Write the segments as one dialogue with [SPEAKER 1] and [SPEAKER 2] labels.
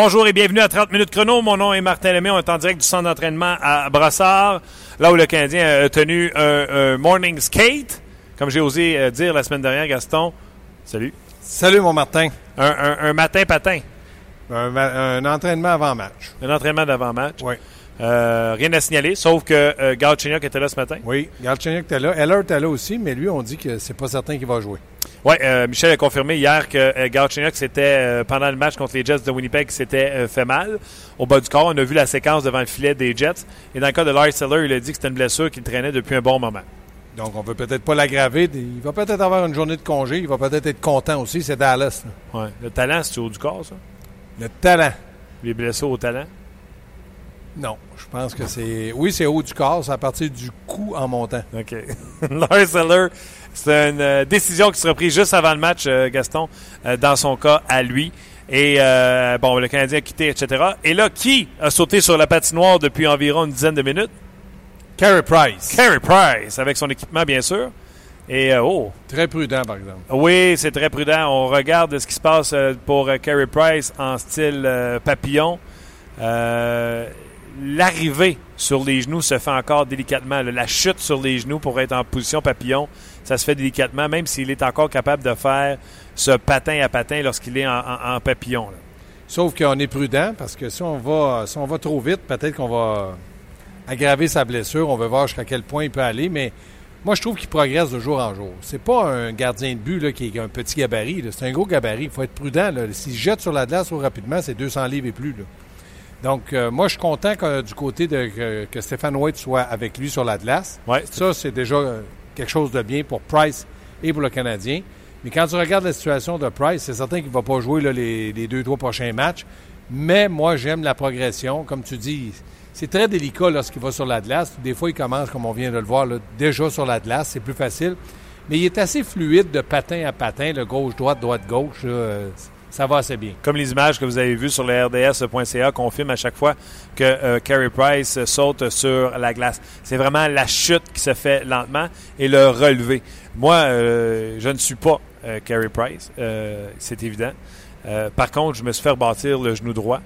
[SPEAKER 1] Bonjour et bienvenue à 30 minutes chrono. Mon nom est Martin Lemay. On est en direct du centre d'entraînement à Brassard, là où le Canadien a tenu un, morning skate, comme j'ai osé euh, dire la semaine dernière, Gaston. Salut.
[SPEAKER 2] Salut, mon Martin.
[SPEAKER 1] Un, matin patin.
[SPEAKER 2] Un, entraînement avant match.
[SPEAKER 1] Un entraînement d'avant match.
[SPEAKER 2] Oui.
[SPEAKER 1] Euh, rien à signaler, sauf que euh, était là ce matin.
[SPEAKER 2] Oui, Galchenyuk était là. Heller était là aussi, mais lui, on dit que c'est pas certain qu'il va jouer.
[SPEAKER 1] Oui, euh, Michel a confirmé hier que euh, c'était euh, pendant le match contre les Jets de Winnipeg, s'était fait mal au bas du corps. On a vu la séquence devant le filet des Jets. Et dans le cas de Lars Seller, il a dit que c'était une blessure qu'il traînait depuis un bon moment.
[SPEAKER 2] Donc, on ne veut peut-être pas l'aggraver. Il va peut-être avoir une journée de congé. Il va peut-être être content aussi. C'est Dallas.
[SPEAKER 1] Oui. Le talent, c'est au du corps, ça?
[SPEAKER 2] Le talent.
[SPEAKER 1] Les blessures au talent?
[SPEAKER 2] Non, je pense que c'est. Oui, c'est haut du corps, c'est à partir du cou en montant.
[SPEAKER 1] OK. Lars Seller, c'est une euh, décision qui sera prise juste avant le match, euh, Gaston, euh, dans son cas à lui. Et bon, le Canadien a quitté, etc. Et là, qui a sauté sur la patinoire depuis environ une dizaine de minutes?
[SPEAKER 2] Carey Price.
[SPEAKER 1] Carey Price, avec son équipement, bien sûr. Et oh.
[SPEAKER 2] Très prudent, par exemple.
[SPEAKER 1] Oui, c'est très prudent. On regarde ce qui se passe pour Carey Price en style papillon. L'arrivée sur les genoux se fait encore délicatement. La chute sur les genoux pour être en position papillon, ça se fait délicatement, même s'il est encore capable de faire ce patin à patin lorsqu'il est en, papillon.
[SPEAKER 2] Sauf qu'on est prudent parce que si on va, trop vite, peut-être qu'on va aggraver sa blessure. On va voir jusqu'à quel point il peut aller, mais moi, je trouve qu'il progresse de jour en jour. C'est pas un gardien de but qui est un petit gabarit. C'est un gros gabarit. Il faut être prudent. S'il jette sur la glace trop rapidement, c'est 200 livres et plus. Donc, euh, moi, je suis content que, du côté de que, Stéphane White soit avec lui sur la glace.
[SPEAKER 1] Ouais,
[SPEAKER 2] ça, c'est déjà euh, quelque chose de bien pour Price et pour le Canadien. Mais quand tu regardes la situation de Price, c'est certain qu'il ne va pas jouer les, deux, trois prochains matchs. Mais moi, j'aime la progression. Comme tu dis, c'est très délicat lorsqu'il va sur la glace. Des fois, il commence, comme on vient de le voir, déjà sur la glace. C'est plus facile. Mais il est assez fluide de patin à patin, le gauche-droite, droite-gauche. Ça va assez bien.
[SPEAKER 1] Comme les images que vous avez vues sur le RDS.ca confirment à chaque fois que euh, Carey Price saute sur la glace. C'est vraiment la chute qui se fait lentement et le relevé. Moi, euh, je ne suis pas euh, Carey Price, c'est évident. par contre, je me suis fait rebâtir le genou droit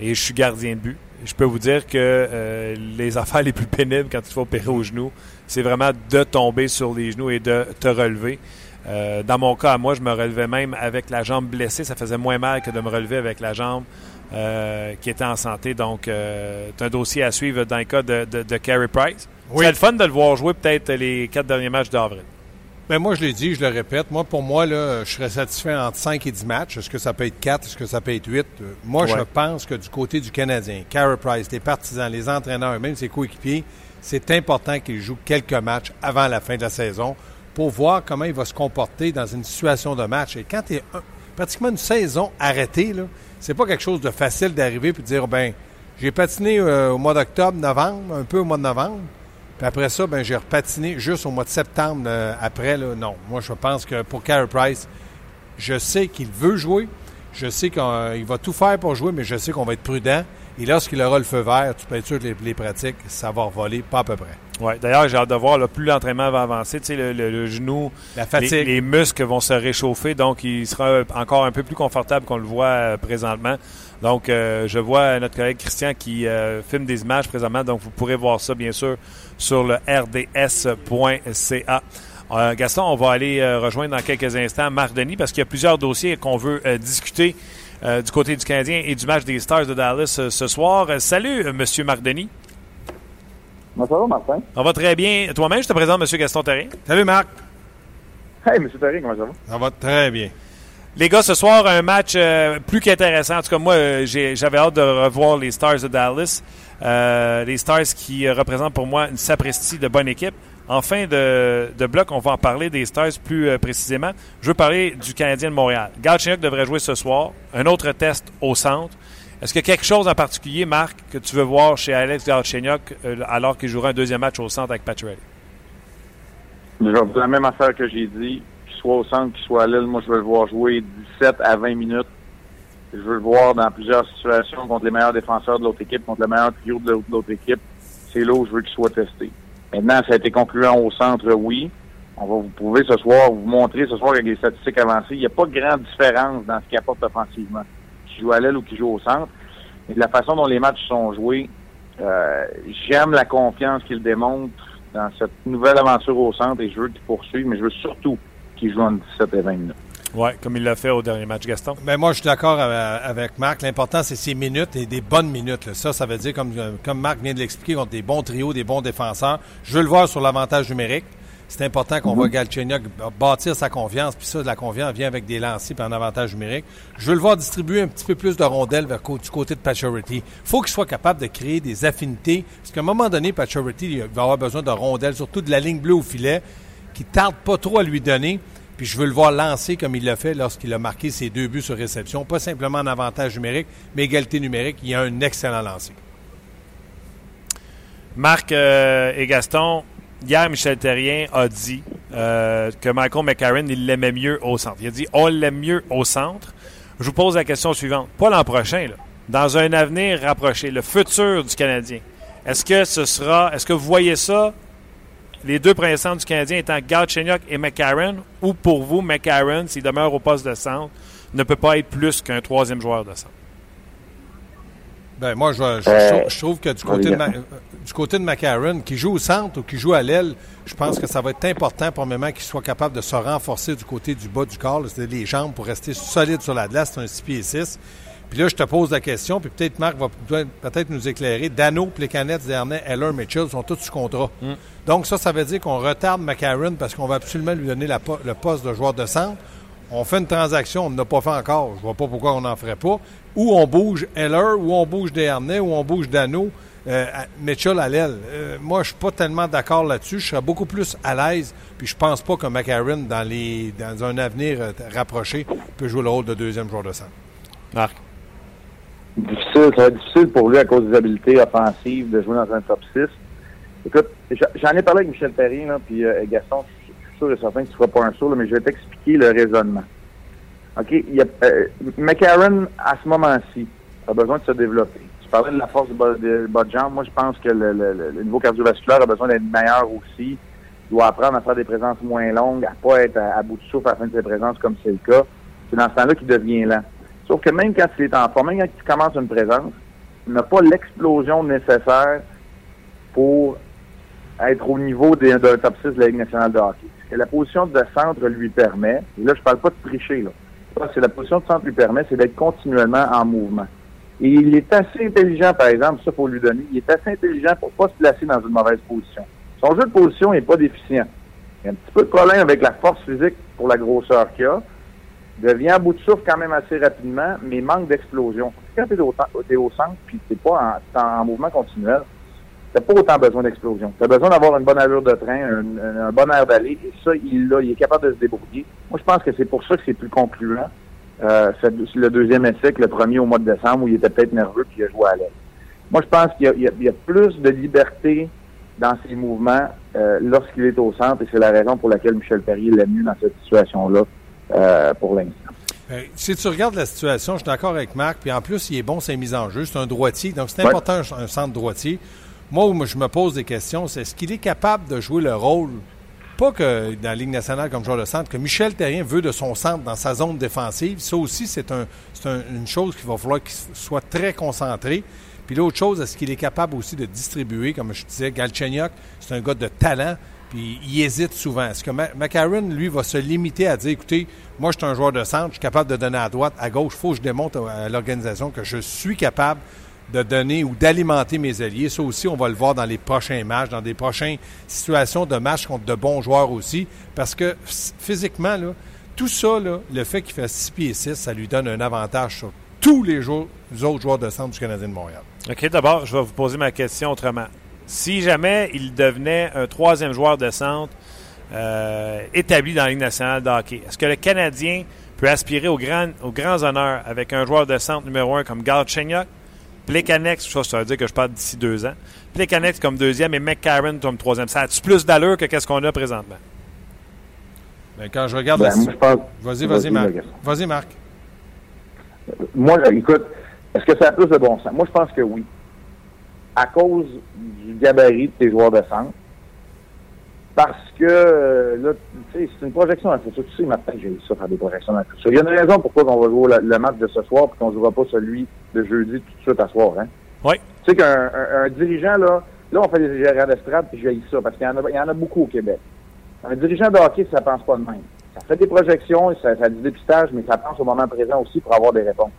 [SPEAKER 1] et je suis gardien de but. Je peux vous dire que les affaires les plus pénibles quand il faut opérer au genou, c'est vraiment de tomber sur les genoux et de te relever. Euh, dans mon cas, moi, je me relevais même avec la jambe blessée. Ça faisait moins mal que de me relever avec la jambe euh, qui était en santé. Donc, euh, c'est un dossier à suivre dans le cas de, de, Carey Price. Oui. C'est le fun de le voir jouer peut-être les quatre derniers matchs d'avril.
[SPEAKER 2] Bien, moi, je l'ai dit, je le répète. Moi, pour moi, là, je serais satisfait entre 5 et 10 matchs. Est-ce que ça peut être 4? Est-ce que ça peut être 8? Moi, je pense que du côté du Canadien, Carey Price, les partisans, les entraîneurs, même ses coéquipiers, c'est important qu'il joue quelques matchs avant la fin de la saison pour voir comment il va se comporter dans une situation de match. Et quand tu es pratiquement une saison arrêtée, c'est pas quelque chose de facile d'arriver et de dire ben j'ai patiné euh, au mois d'octobre, novembre, un peu au mois de novembre. Puis après ça, ben j'ai repatiné juste au mois de septembre euh, après. Là. Non, moi je pense que pour Carey Price, je sais qu'il veut jouer. Je sais qu'il va tout faire pour jouer, mais je sais qu'on va être prudent. Et lorsqu'il aura le feu vert, tu peux être sûr que les, pratiques, ça va voler pas à peu près.
[SPEAKER 1] Oui, d'ailleurs, j'ai hâte de voir, plus l'entraînement va avancer, tu sais, le, genou,
[SPEAKER 2] la fatigue.
[SPEAKER 1] Les, muscles vont se réchauffer, donc il sera encore un peu plus confortable qu'on le voit euh, présentement. Donc, euh, je vois notre collègue Christian qui euh, filme des images présentement, donc vous pourrez voir ça, bien sûr, sur le rds.ca. Gaston, on va aller rejoindre dans quelques instants Marc Denis parce qu'il y a plusieurs dossiers qu'on veut discuter euh, du côté du Canadien et du match des Stars de Dallas euh, ce soir. Euh, salut, M. Marc Denis.
[SPEAKER 3] Bonjour, Martin?
[SPEAKER 1] Ça va très bien. Toi-même, je te présente M. Gaston Terrien.
[SPEAKER 2] Salut, Marc.
[SPEAKER 3] Hey, M. Terrien, comment ça va?
[SPEAKER 2] Ça va très bien.
[SPEAKER 1] Les gars, ce soir, un match plus qu'intéressant. En tout cas, moi, j'avais hâte de revoir les Stars de Dallas. les Stars qui représentent pour moi une sapristi de bonne équipe. En fin de, bloc, on va en parler des Stars plus euh, précisément. Je veux parler du Canadien de Montréal. Galchenyuk devrait jouer ce soir. Un autre test au centre. Est-ce qu'il y a quelque chose en particulier, Marc, que tu veux voir chez Alex Galchenyuk euh, alors qu'il jouera un deuxième match au centre avec Patrick?
[SPEAKER 3] La même affaire que j'ai dit, qu'il soit au centre, qu'il soit à l'île, moi je veux le voir jouer 17 à 20 minutes. Je veux le voir dans plusieurs situations contre les meilleurs défenseurs de l'autre équipe, contre le meilleur trio de l'autre équipe. C'est là où je veux qu'il soit testé. Maintenant, ça a été concluant au centre, oui. On va vous prouver ce soir, vous montrer ce soir avec les statistiques avancées. Il n'y a pas de grande différence dans ce qu'il apporte offensivement. qui joue à l'aile ou qui joue au centre. Et de la façon dont les matchs sont joués, euh, j'aime la confiance qu'il démontre dans cette nouvelle aventure au centre et je veux qu'il poursuive, mais je veux surtout qu'il joue en 17 et 20 minutes.
[SPEAKER 1] Oui, comme il l'a fait au dernier match, Gaston.
[SPEAKER 2] Ben moi, je suis d'accord avec Marc. L'important, c'est ses minutes et des bonnes minutes. Ça, ça veut dire, comme, comme Marc vient de l'expliquer, contre des bons trios, des bons défenseurs. Je veux le voir sur l'avantage numérique. C'est important qu'on voit mhm. Galchenyuk bâtir sa confiance, puis ça, de la confiance vient avec des lancers et un avantage numérique. Je veux le voir distribuer un petit peu plus de rondelles vers, du côté de Pacioretty. faut qu'il soit capable de créer des affinités, parce qu'à un moment donné, Pacioretty va avoir besoin de rondelles, surtout de la ligne bleue au filet, qui tarde pas trop à lui donner. Puis je veux le voir lancer comme il l'a fait lorsqu'il a marqué ses deux buts sur réception. Pas simplement en avantage numérique, mais égalité numérique. Il a un excellent lancer.
[SPEAKER 1] Marc euh, et Gaston, hier, Michel Terrien a dit euh, que Michael McCarron, il l'aimait mieux au centre. Il a dit on l'aime mieux au centre. Je vous pose la question suivante. Pas l'an prochain, là. Dans un avenir rapproché, le futur du Canadien. Est-ce que ce sera. Est-ce que vous voyez ça les deux premiers centres du Canadien étant Galchenyuk et McCarron, ou pour vous, McCarron, s'il demeure au poste de centre, ne peut pas être plus qu'un troisième joueur de centre?
[SPEAKER 2] Ben, moi, je, trouve que du côté, de, du côté de McCarron, qui joue au centre ou qui joue à l'aile, je pense que ça va être important, pour moment qu'il soit capable de se renforcer du côté du bas du corps, c'est-à-dire les jambes pour rester solide sur la glace. C'est un 6 pieds 6. Puis là, je te pose la question, puis peut-être Marc va peut-être nous éclairer. Dano, Plekanec, Dernay, Heller, Mitchell sont tous sous contrat. Mm. Donc ça, ça veut dire qu'on retarde McCarron parce qu'on va absolument lui donner le poste de joueur de centre. On fait une transaction, on n'a pas fait encore. Je vois pas pourquoi on n'en ferait pas. Ou on bouge Heller, ou on bouge Dernay, ou on bouge Dano. Euh, Mitchell à l'aile. Euh, moi, je suis pas tellement d'accord là-dessus. Je serais beaucoup plus à l'aise. Puis je pense pas que McCarron, dans, les, dans un avenir euh, rapproché, peut jouer le rôle de deuxième joueur de centre.
[SPEAKER 1] Marc?
[SPEAKER 3] Difficile, ça va être difficile pour lui à cause des habiletés offensives de jouer dans un top 6. Écoute, j'en ai parlé avec Michel Perry, là, puis euh, Gaston, je suis sûr et certain que tu ne feras pas un saut, mais je vais t'expliquer le raisonnement. OK? Il y a, euh, McCarron, à ce moment-ci, a besoin de se développer. Tu parlais de la force du bas, de, de jambe. Moi, je pense que le, niveau cardiovasculaire a besoin d'être meilleur aussi. Il doit apprendre à faire des présences moins longues, à ne pas être à, bout de souffle à la fin de ses présences comme c'est le cas. C'est dans ce temps-là qu'il devient lent. Sauf que même quand il est en forme, même quand il commence une présence, il n'a pas l'explosion nécessaire pour être au niveau d'un top 6 de la Ligue nationale de hockey. Ce que la position de centre lui permet, et là je parle pas de tricher, là. C'est la position de centre lui permet, c'est d'être continuellement en mouvement. Et il est assez intelligent, par exemple, ça faut lui donner, il est assez intelligent pour pas se placer dans une mauvaise position. Son jeu de position n'est pas déficient. Il y a un petit peu de problème avec la force physique pour la grosseur qu'il a, devient à bout de souffle quand même assez rapidement, mais manque d'explosion. Quand tu es, au, centre puis tu pas en, mouvement continuel, tu pas autant besoin d'explosion. Tu as besoin d'avoir une bonne allure de train, un, bon air d'aller, et ça, il l'a, il est capable de se débrouiller. Moi, je pense que c'est pour ça que c'est plus concluant. Euh, le deuxième essai que le premier au mois de décembre où il était peut-être nerveux puis il a joué à l'aise. Moi, je pense qu'il y, a plus de liberté dans ses mouvements euh, lorsqu'il est au centre et c'est la raison pour laquelle Michel Perrier l'a mis dans cette situation-là euh, pour l'instant.
[SPEAKER 2] Ben, si tu regardes la situation, je suis d'accord avec Marc, puis en plus, il est bon, c'est mise en jeu. C'est un droitier, donc c'est important un, centre droitier. Moi, où je me pose des questions, c'est est-ce qu'il est capable de jouer le rôle, pas que dans la Ligue nationale comme joueur de centre, que Michel Terrien veut de son centre dans sa zone défensive? Ça aussi, c'est un, une chose qu'il va falloir qu'il soit très concentré. Puis l'autre chose, est-ce qu'il est capable aussi de distribuer, comme je disais, Galchenyuk, c'est un gars de talent. Puis il hésite souvent. Est-ce que McCarron, lui, va se limiter à dire écoutez, moi, je suis un joueur de centre, je suis capable de donner à droite, à gauche. Il faut que je démontre à l'organisation que je suis capable de donner ou d'alimenter mes alliés. Ça aussi, on va le voir dans les prochains matchs, dans des prochaines situations de match contre de bons joueurs aussi. Parce que physiquement, tout ça, le fait qu'il fait 6 pieds 6, ça lui donne un avantage sur tous les, les autres joueurs de centre du Canadien de Montréal.
[SPEAKER 1] OK, d'abord, je vais vous poser ma question autrement si jamais il devenait un troisième joueur de centre euh, établi dans la Ligue nationale de hockey, est-ce que le Canadien peut aspirer aux grands, aux grands honneurs avec un joueur de centre numéro un comme Galchenyuk, Plekanex, ça, ça veut dire que je parle d'ici deux ans, Plekanex comme deuxième et McCarron comme troisième. Ça a-tu plus d'allure que qu'est-ce qu'on a présentement?
[SPEAKER 2] Ben, quand je regarde ben, Vas-y, vas-y, Marc. Vas-y, Marc.
[SPEAKER 3] Moi, écoute, est-ce que ça a plus de bon sens? Moi, je pense que oui à cause du gabarit de tes joueurs de centre. parce que euh, là, tu sais, c'est une projection dans le futur. Tu sais, maintenant, j'ai ça faire des projections dans le futur. Il y a une raison pourquoi on va jouer le, match de ce soir et qu'on ne jouera pas celui de jeudi tout de suite à soir. Hein?
[SPEAKER 1] Oui.
[SPEAKER 3] Tu sais qu'un un, dirigeant, là, là, on fait des gérants d'estrade puis j'ai ça parce qu'il y, en a, il y en a beaucoup au Québec. Un dirigeant de hockey, ça pense pas de même. Ça fait des projections, ça, ça a du dépistage, mais ça pense au moment présent aussi pour avoir des réponses.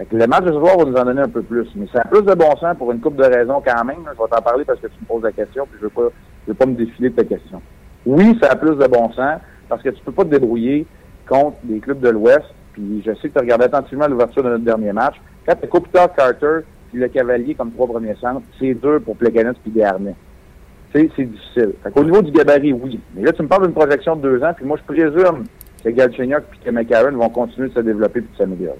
[SPEAKER 3] Fait que le match de ce soir va nous en donner un peu plus. Mais c'est un plus de bon sens pour une coupe de raisons quand même. Je vais t'en parler parce que tu me poses la question, puis je veux pas je vais pas me défiler de ta question. Oui, ça a plus de bon sens parce que tu peux pas te débrouiller contre les clubs de l'Ouest. Puis je sais que tu regardais attentivement l'ouverture de notre dernier match. Quand tu Peter Carter et le Cavalier comme trois premiers centres, c'est dur pour Plekanec puis Desharnais. C'est difficile. Fait niveau du gabarit, oui. Mais là, tu me parles d'une projection de deux ans, puis moi, je présume que Galchenyuk et que McCarron vont continuer de se développer et de s'améliorer.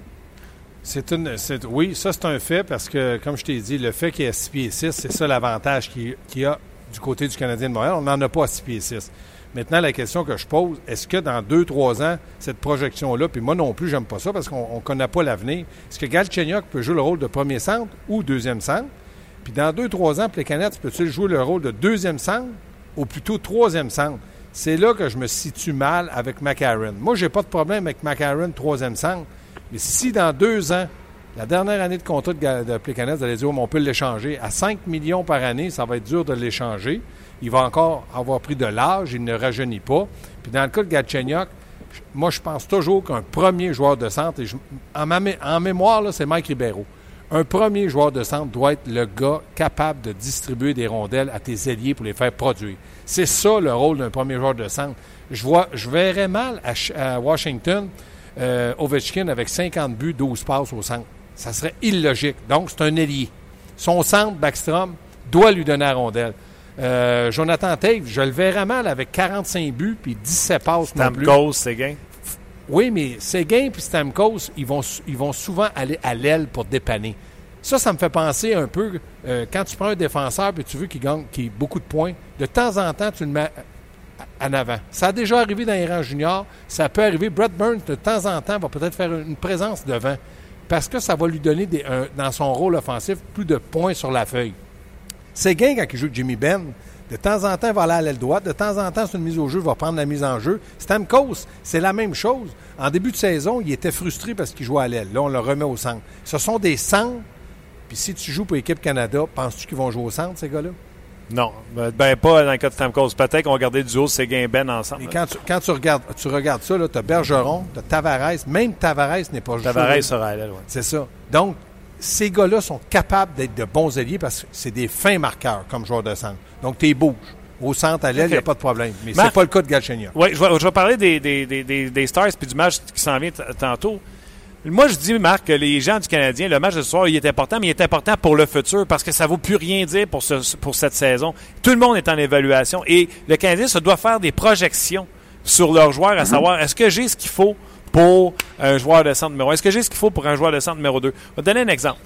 [SPEAKER 2] C'est une, oui, ça c'est un fait parce que, comme je t'ai dit, le fait qu'il y ait 6 pieds 6, c'est ça l'avantage qu'il y a du côté du Canadien de Montréal. On n'en a pas à 6 pieds 6. Maintenant, la question que je pose, est-ce que dans deux, trois ans, cette projection-là, puis moi non plus, j'aime pas ça parce qu'on ne connaît pas l'avenir, est-ce que Galchenyuk peut jouer le rôle de premier centre ou deuxième centre? Puis dans deux, trois ans, Plekanec, peut-il jouer le rôle de deuxième centre ou plutôt troisième centre? C'est là que je me situe mal avec McCarron. Moi, j'ai pas de problème avec McCarron, troisième centre. Mais si dans deux ans, la dernière année de contrat de, de vous allez dire, on peut l'échanger. À 5 millions par année, ça va être dur de l'échanger. Il va encore avoir pris de l'âge, il ne rajeunit pas. Puis dans le cas de Gatchenyuk, moi, je pense toujours qu'un premier joueur de centre, en, mémoire, c'est Mike Ribeiro. Un premier joueur de centre doit être le gars capable de distribuer des rondelles à tes ailiers pour les faire produire. C'est ça le rôle d'un premier joueur de centre. Je, vois, je verrais mal à, Washington euh, Ovechkin avec 50 buts, 12 passes au centre. Ça serait illogique. Donc, c'est un ailier. Son centre, Backstrom, doit lui donner la rondelle. Euh, Jonathan Tate, je le verrais mal avec 45 buts puis 17 passes
[SPEAKER 1] Stamkos, Seguin.
[SPEAKER 2] Oui, mais Seguin puis Stamkos, ils vont, ils vont souvent aller à l'aile pour dépanner. Ça, ça me fait penser un peu, euh, quand tu prends un défenseur et tu veux qu'il gagne qu'il ait beaucoup de points, de temps en temps, tu le mets en avant. Ça a déjà arrivé dans les rangs juniors. Ça peut arriver. Brett Burns, de temps en temps, va peut-être faire une présence devant parce que ça va lui donner, dans son rôle offensif, plus de points sur la feuille. Seguin, quand il joue Jimmy Ben, de temps en temps, il va aller à l'aile droite. De temps en temps, sur une mise au jeu, il va prendre la mise en jeu. Stamkos, c'est la même chose. En début de saison, il était frustré parce qu'il jouait à l'aile. Là, on le remet au centre. Ce sont des centres. Puis si tu joues pour l'équipe Canada, penses-tu qu'ils vont jouer au centre, ces gars-là?
[SPEAKER 1] Non, ben, pas dans le cas de Stamkos. Peut-être qu'on va garder du duo Séguin Ben ensemble.
[SPEAKER 2] Et quand tu, quand tu regardes, tu regardes ça, tu as Bergeron, tu as Tavares. Même Tavares n'est pas
[SPEAKER 1] joué. Tavares sera là, oui.
[SPEAKER 2] C'est ça. Donc, ces gars-là sont capables d'être de bons alliés parce que c'est des fins marqueurs comme joueurs de centre. Donc, tu es bouges. Au centre, à l'aile, il n'y a pas de problème. Mais c'est pas le cas de Galchenia.
[SPEAKER 1] Oui, je vais, je vais parler des, des, des, des Stars puis du match qui s'en vient tantôt. Moi, je dis, Marc, que les gens du Canadien, le match de ce soir, il est important, mais il est important pour le futur parce que ça ne vaut plus rien dire pour, ce, pour cette saison. Tout le monde est en évaluation et le Canadien se doit faire des projections sur leurs joueurs, à mhm. savoir, est-ce que j'ai ce qu'il faut pour un joueur de centre numéro 1? Est-ce que j'ai ce qu'il faut pour un joueur de centre numéro 2? Je vais te donner un exemple.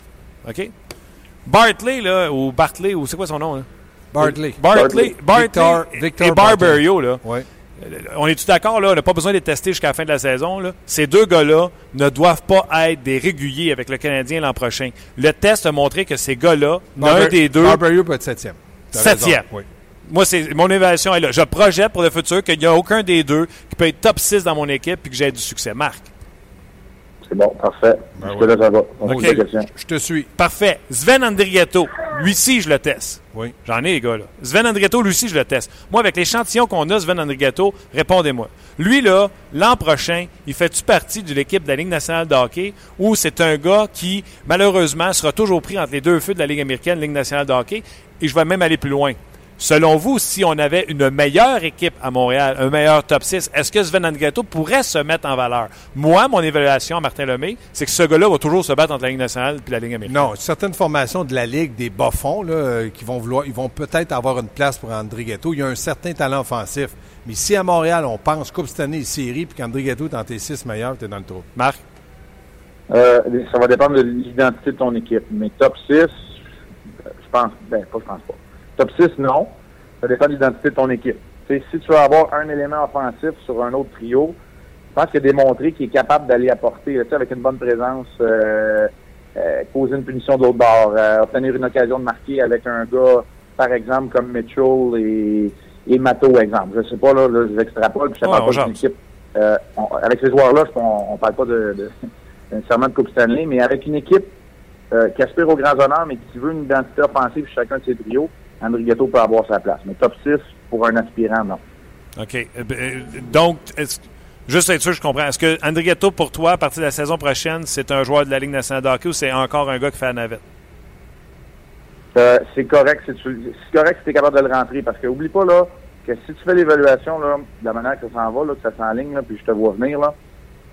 [SPEAKER 1] OK? Bartley, là, ou Bartley, ou c'est quoi son nom? Là?
[SPEAKER 2] Bartley.
[SPEAKER 1] Bartley. Bartley. Victor, et Barberio, là.
[SPEAKER 2] Ouais.
[SPEAKER 1] On est-tu d'accord, là? On n'a pas besoin de les tester jusqu'à la fin de la saison. Là. Ces deux gars-là ne doivent pas être des réguliers avec le Canadien l'an prochain. Le test a montré que ces gars-là,
[SPEAKER 2] un
[SPEAKER 1] des deux.
[SPEAKER 2] Barberio peut être septième.
[SPEAKER 1] Septième. Oui. Moi, c'est mon évaluation est là. Je projette pour le futur qu'il n'y a aucun des deux qui peut être top 6 dans mon équipe et que j'ai du succès. Marc.
[SPEAKER 3] C'est bon, parfait. Ben je, te
[SPEAKER 2] va. je te suis.
[SPEAKER 1] Parfait. Sven Andrietto, lui aussi, je le teste.
[SPEAKER 2] Oui.
[SPEAKER 1] J'en ai, les gars. Là. Sven Andrietto, lui aussi, je le teste. Moi, avec l'échantillon qu'on a, Sven Andrietto, répondez-moi. Lui, là, l'an prochain, il fait-tu partie de l'équipe de la Ligue nationale de hockey ou c'est un gars qui, malheureusement, sera toujours pris entre les deux feux de la Ligue américaine, Ligue nationale de hockey? Et je vais même aller plus loin. Selon vous, si on avait une meilleure équipe à Montréal, un meilleur top 6, est-ce que Sven Andrietto pourrait se mettre en valeur? Moi, mon évaluation, Martin Lemay, c'est que ce gars-là va toujours se battre entre la Ligue nationale et la Ligue américaine.
[SPEAKER 2] Non, certaines formations de la Ligue, des bas-fonds, là, euh, qui vont vouloir, ils vont peut-être avoir une place pour Andrietto. Il y a un certain talent offensif. Mais si à Montréal, on pense Coupe cette année série, puis qu'Andrietto est dans tes six meilleurs, tu es dans le trou.
[SPEAKER 1] Marc?
[SPEAKER 3] Euh, ça va dépendre de l'identité de ton équipe. Mais top 6, je pense, ben, pas je pense pas. Top 6, non. Ça dépend de l'identité de ton équipe. si tu veux avoir un élément offensif sur un autre trio, je pense qu'il a démontré qu'il est capable d'aller apporter, avec une bonne présence, euh, euh, poser une punition de l'autre bord, euh, obtenir une occasion de marquer avec un gars, par exemple, comme Mitchell et, et Mato, exemple. Je sais pas, là, là je l'extrapole, puis je ne parle pas d'une équipe. Euh, avec ces joueurs-là, on ne parle pas de, de, nécessairement de Coupe Stanley, mais avec une équipe euh, qui aspire aux grands honneurs, mais qui veut une identité offensive chacun de ses trios, André Ghetto peut avoir sa place. Mais top 6 pour un aspirant, non.
[SPEAKER 1] OK. Euh, donc, juste être sûr, je comprends. Est-ce que André Ghetto, pour toi, à partir de la saison prochaine, c'est un joueur de la Ligue nationale de hockey ou c'est encore un gars qui fait la navette?
[SPEAKER 3] Euh, c'est correct si tu correct si es capable de le rentrer parce que oublie pas là que si tu fais l'évaluation là, de la manière que ça s'en va, là, que ça s'enligne, là, puis je te vois venir là,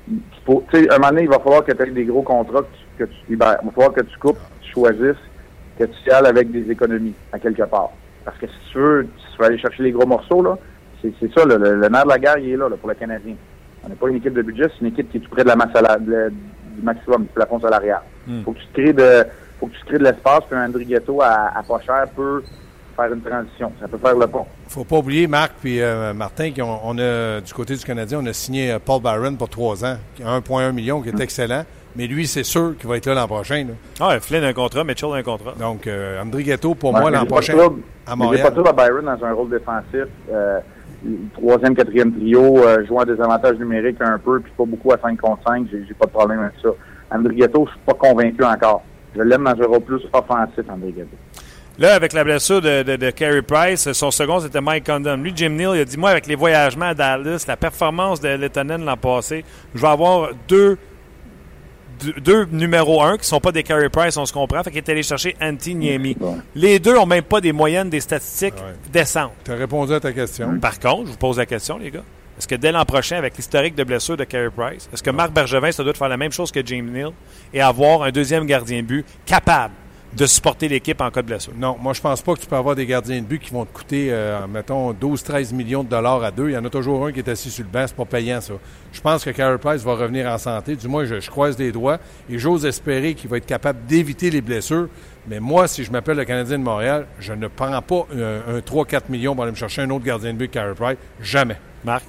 [SPEAKER 3] tu sais, un moment donné, il va falloir que tu aies des gros contrats que tu, libères. Il va falloir que tu coupes, que tu choisisses, que tu avec des économies à quelque part. Parce que si tu veux, tu veux aller chercher les gros morceaux, là, c'est, ça, le, le, nerf de la guerre, il est là, là pour le Canadien. On n'est pas une équipe de budget, c'est une équipe qui est tout près de la masse du maximum, du plafond salarial. Hmm. Faut que tu crées de faut que tu crées de l'espace, puis un Andrighetto à, à pas cher peut faire une transition. Ça peut faire le pont.
[SPEAKER 2] faut pas oublier, Marc puis euh, Martin, qu'on a, du côté du Canadien, on a signé euh, Paul Byron pour trois ans, 1,1 million, qui est hmm. excellent. Mais lui, c'est sûr qu'il va être là l'an prochain.
[SPEAKER 1] Ah, Flynn a un contrat, Mitchell a un contrat.
[SPEAKER 2] Donc, euh, André Ghetto, pour moi, l'an prochain,
[SPEAKER 3] à Montréal. Il pas trop à Byron dans un rôle défensif. Euh, troisième, quatrième trio, euh, jouant des avantages numériques un peu, puis pas beaucoup à 5 contre 5, j'ai pas de problème avec ça. André Ghetto, je suis pas convaincu encore. Je l'aime dans un rôle plus offensif, André Ghetto.
[SPEAKER 1] Là, avec la blessure de, de, de Carey Price, son second, c'était Mike Condon. Lui, Jim Neal, il a dit, moi, avec les voyagements à Dallas, la performance de Lettonen l'an passé, je vais avoir deux deux numéros 1 qui sont pas des Carey Price, on se comprend. Fait qu'il est allé chercher Antti Niemi. Les deux ont même pas des moyennes, des statistiques décentes.
[SPEAKER 2] Tu as répondu à ta question.
[SPEAKER 1] Par contre, je vous pose la question, les gars. Est-ce que dès l'an prochain, avec l'historique de blessure de Carey Price, est-ce que Marc Bergevin, ça doit faire la même chose que James Neal et avoir un deuxième gardien de but capable? De supporter l'équipe en cas de blessure?
[SPEAKER 2] Non, moi, je pense pas que tu peux avoir des gardiens de but qui vont te coûter, euh, mettons, 12-13 millions de dollars à deux. Il y en a toujours un qui est assis sur le banc, c'est pas payant, ça. Je pense que Carey Price va revenir en santé. Du moins, je, croise des doigts et j'ose espérer qu'il va être capable d'éviter les blessures. Mais moi, si je m'appelle le Canadien de Montréal, je ne prends pas un, 3-4 millions pour aller me chercher un autre gardien de but que Carey Price. Jamais.
[SPEAKER 1] Marc?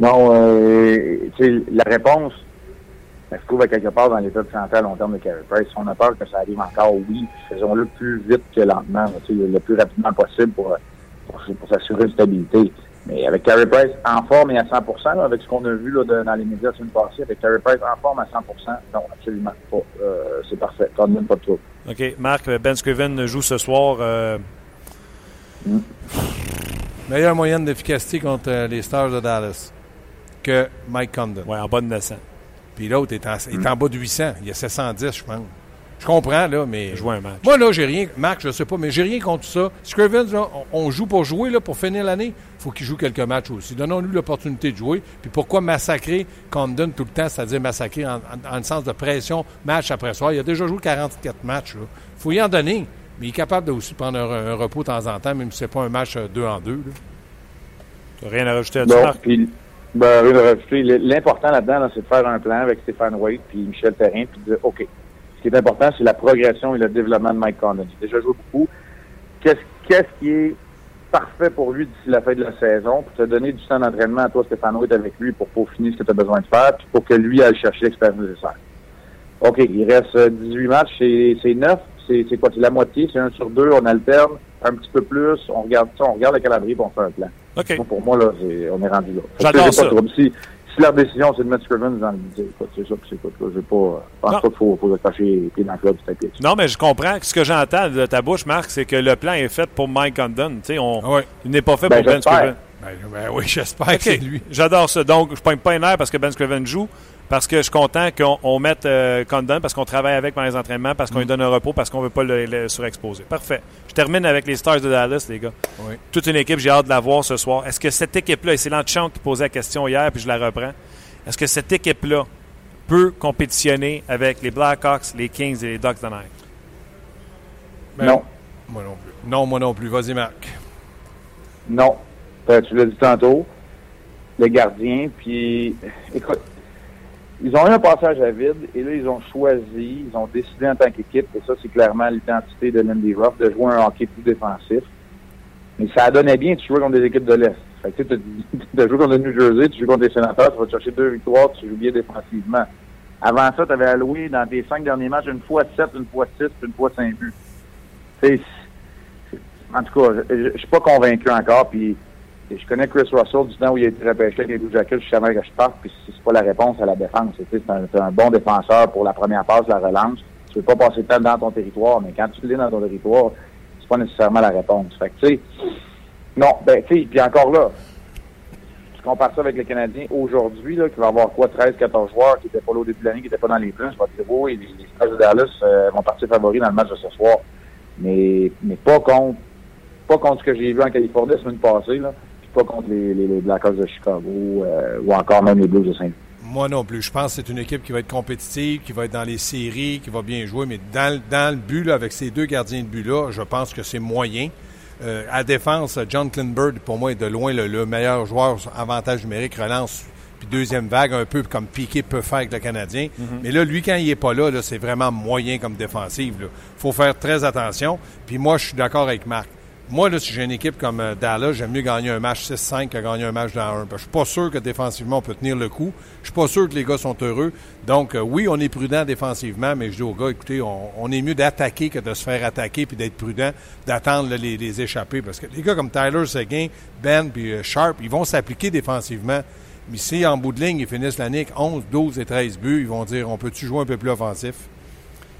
[SPEAKER 3] Non, euh, la réponse, ça se trouve à quelque part dans l'état de santé à long terme de Carey Price. Si on a peur que ça arrive encore, oui, faisons-le plus vite que lentement, le plus rapidement possible pour, pour, s'assurer une stabilité. Mais avec Carey Price en forme et à 100% avec ce qu'on a vu là, dans les médias la semaine passée, avec Carey Price en forme à 100% non, absolument pas. Euh, c'est parfait. Quand même pas de trouble.
[SPEAKER 1] OK. Marc, Ben Scriven joue ce soir. Euh...
[SPEAKER 2] Mm. Meilleure moyenne d'efficacité contre euh, les Stars de Dallas que Mike Condon.
[SPEAKER 1] Oui, en bas de 900.
[SPEAKER 2] Puis l'autre est, est, en bas de 800. Il y a 710, je pense. Je comprends, là, mais.
[SPEAKER 1] Jouer un match.
[SPEAKER 2] Moi, là, j'ai rien. Marc, je sais pas, mais j'ai rien contre ça. Scrivens, là, on, joue pour jouer, là, pour finir l'année. Il faut qu'il joue quelques matchs aussi. Donnons-lui l'opportunité de jouer. Puis pourquoi massacrer Condon tout le temps, c'est-à-dire massacrer en, le sens de pression, match après soir? Il a déjà joué 44 matchs, Il faut y en donner. Mais il est capable de aussi prendre un, repos de temps en temps, même si c'est pas un match euh, deux en deux,
[SPEAKER 1] Tu rien à rajouter à ça,
[SPEAKER 3] ben, l'important là-dedans, c'est de faire un plan avec Stéphane Waite puis Michel Perrin, puis de dire, OK, ce qui est important, c'est la progression et le développement de Mike Condon. Il a déjà joué beaucoup. Qu'est-ce qui est parfait pour lui d'ici la fin de la saison, pour te donner du temps d'entraînement à toi, Stéphane Waite, avec lui, pour peaufiner ce que tu as besoin de faire, puis pour que lui aille chercher l'expérience nécessaire. OK, il reste 18 matchs, c'est 9. C'est quoi? C'est la moitié, c'est un sur deux, on alterne un petit peu plus, on regarde ça, on regarde le calendrier pour on fait un plan. pour moi, là, on est rendu là.
[SPEAKER 1] J'adore ça.
[SPEAKER 3] Si, si leur décision, c'est de mettre Scrivens dans le budget, c'est ça, c'est quoi. Je pas, pense pas qu'il faut, faut attacher les pieds dans le club du
[SPEAKER 1] Non, mais je comprends. Ce que j'entends de ta bouche, Marc, c'est que le plan est fait pour Mike Condon. Tu sais, on, il n'est pas fait
[SPEAKER 3] ben,
[SPEAKER 1] pour Ben Scrivens.
[SPEAKER 2] Ben, ben, oui, j'espère que c'est lui.
[SPEAKER 1] J'adore ça. Donc, je ne pointe pas une air parce que Ben Scrivens joue parce que je suis content qu'on mette euh, Condon, parce qu'on travaille avec pendant les entraînements, parce qu'on lui mm. donne un repos, parce qu'on ne veut pas le, surexposer. Parfait. Je termine avec les Stars de Dallas, les gars. Toute une équipe, j'ai hâte de la voir ce soir. Est-ce que cette équipe-là, et c'est qui posait la question hier, puis je la reprends, est-ce que cette équipe-là peut compétitionner avec les Blackhawks, les Kings et les Ducks de Night?
[SPEAKER 3] Ben, non.
[SPEAKER 2] Moi non plus. Non, moi non plus. Vas-y, Marc.
[SPEAKER 3] Non. Euh, tu l'as dit tantôt. Les gardiens, puis écoute, ils ont eu un passage à vide et là, ils ont choisi, ils ont décidé en tant qu'équipe, et ça, c'est clairement l'identité de Lindy Ruff, de jouer un hockey plus défensif. Mais ça donné bien, tu joues contre des équipes de l'Est. Fait que tu as joué contre le New Jersey, tu joues contre les sénateurs, tu vas chercher deux victoires, tu joues bien défensivement. Avant ça, tu avais alloué dans tes cinq derniers matchs une fois sept, une fois six, une fois cinq buts. en tout cas, je suis pas convaincu encore. Puis je connais Chris Russell du temps où il a été repêché avec les Blue Jackets. Savais que je parte. Puis c'est pas la réponse à la défense. C'est un, un, bon défenseur pour la première passe, la relance. Tu veux pas passer de temps dans ton territoire, mais quand tu l'es dans ton territoire, c'est pas nécessairement la réponse. Fait que tu sais, non, ben tu sais, puis encore là, tu compares ça avec les Canadiens aujourd'hui, là, qui va avoir quoi, 13, 14 joueurs qui étaient pas là au début de l'année, qui étaient pas dans les plans, je vais te dire, oui, les, les Stars de Dallas euh, vont partir favoris dans le match de ce soir. Mais, mais pas contre pas contre ce que j'ai vu en Californie la semaine passée, là, pas contre les, les, les Blackhawks de Chicago euh, ou encore même les Blues de Saint-Louis.
[SPEAKER 2] Moi non plus. Je pense que c'est une équipe qui va être compétitive, qui va être dans les séries, qui va bien jouer, mais dans, dans le but, là, avec ces deux gardiens de but-là, je pense que c'est moyen. Euh, à défense, John Klinberg, pour moi, est de loin le, le meilleur joueur avantage numérique, relance puis deuxième vague, un peu comme Piquet peut faire avec le Canadien. Mm -hmm. Mais là, lui, quand il n'est pas là, là c'est vraiment moyen comme défensive. Il faut faire très attention. Puis moi, je suis d'accord avec Marc. Moi, là, si j'ai une équipe comme euh, Dallas, j'aime mieux gagner un match 6-5 que gagner un match dans 1. Je suis pas sûr que défensivement, on peut tenir le coup. Je suis pas sûr que les gars sont heureux. Donc, euh, oui, on est prudent défensivement, mais je dis aux gars, écoutez, on, est mieux d'attaquer que de se faire attaquer puis d'être prudent, d'attendre les, les échapper. Parce que les gars comme Tyler Seguin, Ben puis euh, Sharp, ils vont s'appliquer défensivement. Mais si en bout de ligne, ils finissent l'année 11, 12 et 13 buts, ils vont dire, on peut-tu jouer un peu plus offensif?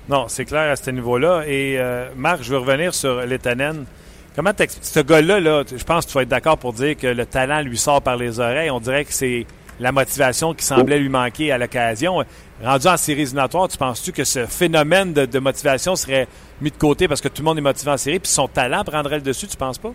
[SPEAKER 1] Non, c'est clair à ce niveau-là. Et Marc, je veux revenir sur Letanen. Comment ce gars-là, là, je pense que tu vas être d'accord pour dire que le talent lui sort par les oreilles. On dirait que c'est la motivation qui semblait lui manquer à l'occasion. Rendu en série éliminatoire, tu penses-tu que ce phénomène de, motivation serait mis de côté parce que tout le monde est motivé en série, puis son talent prendrait le dessus, tu penses pas?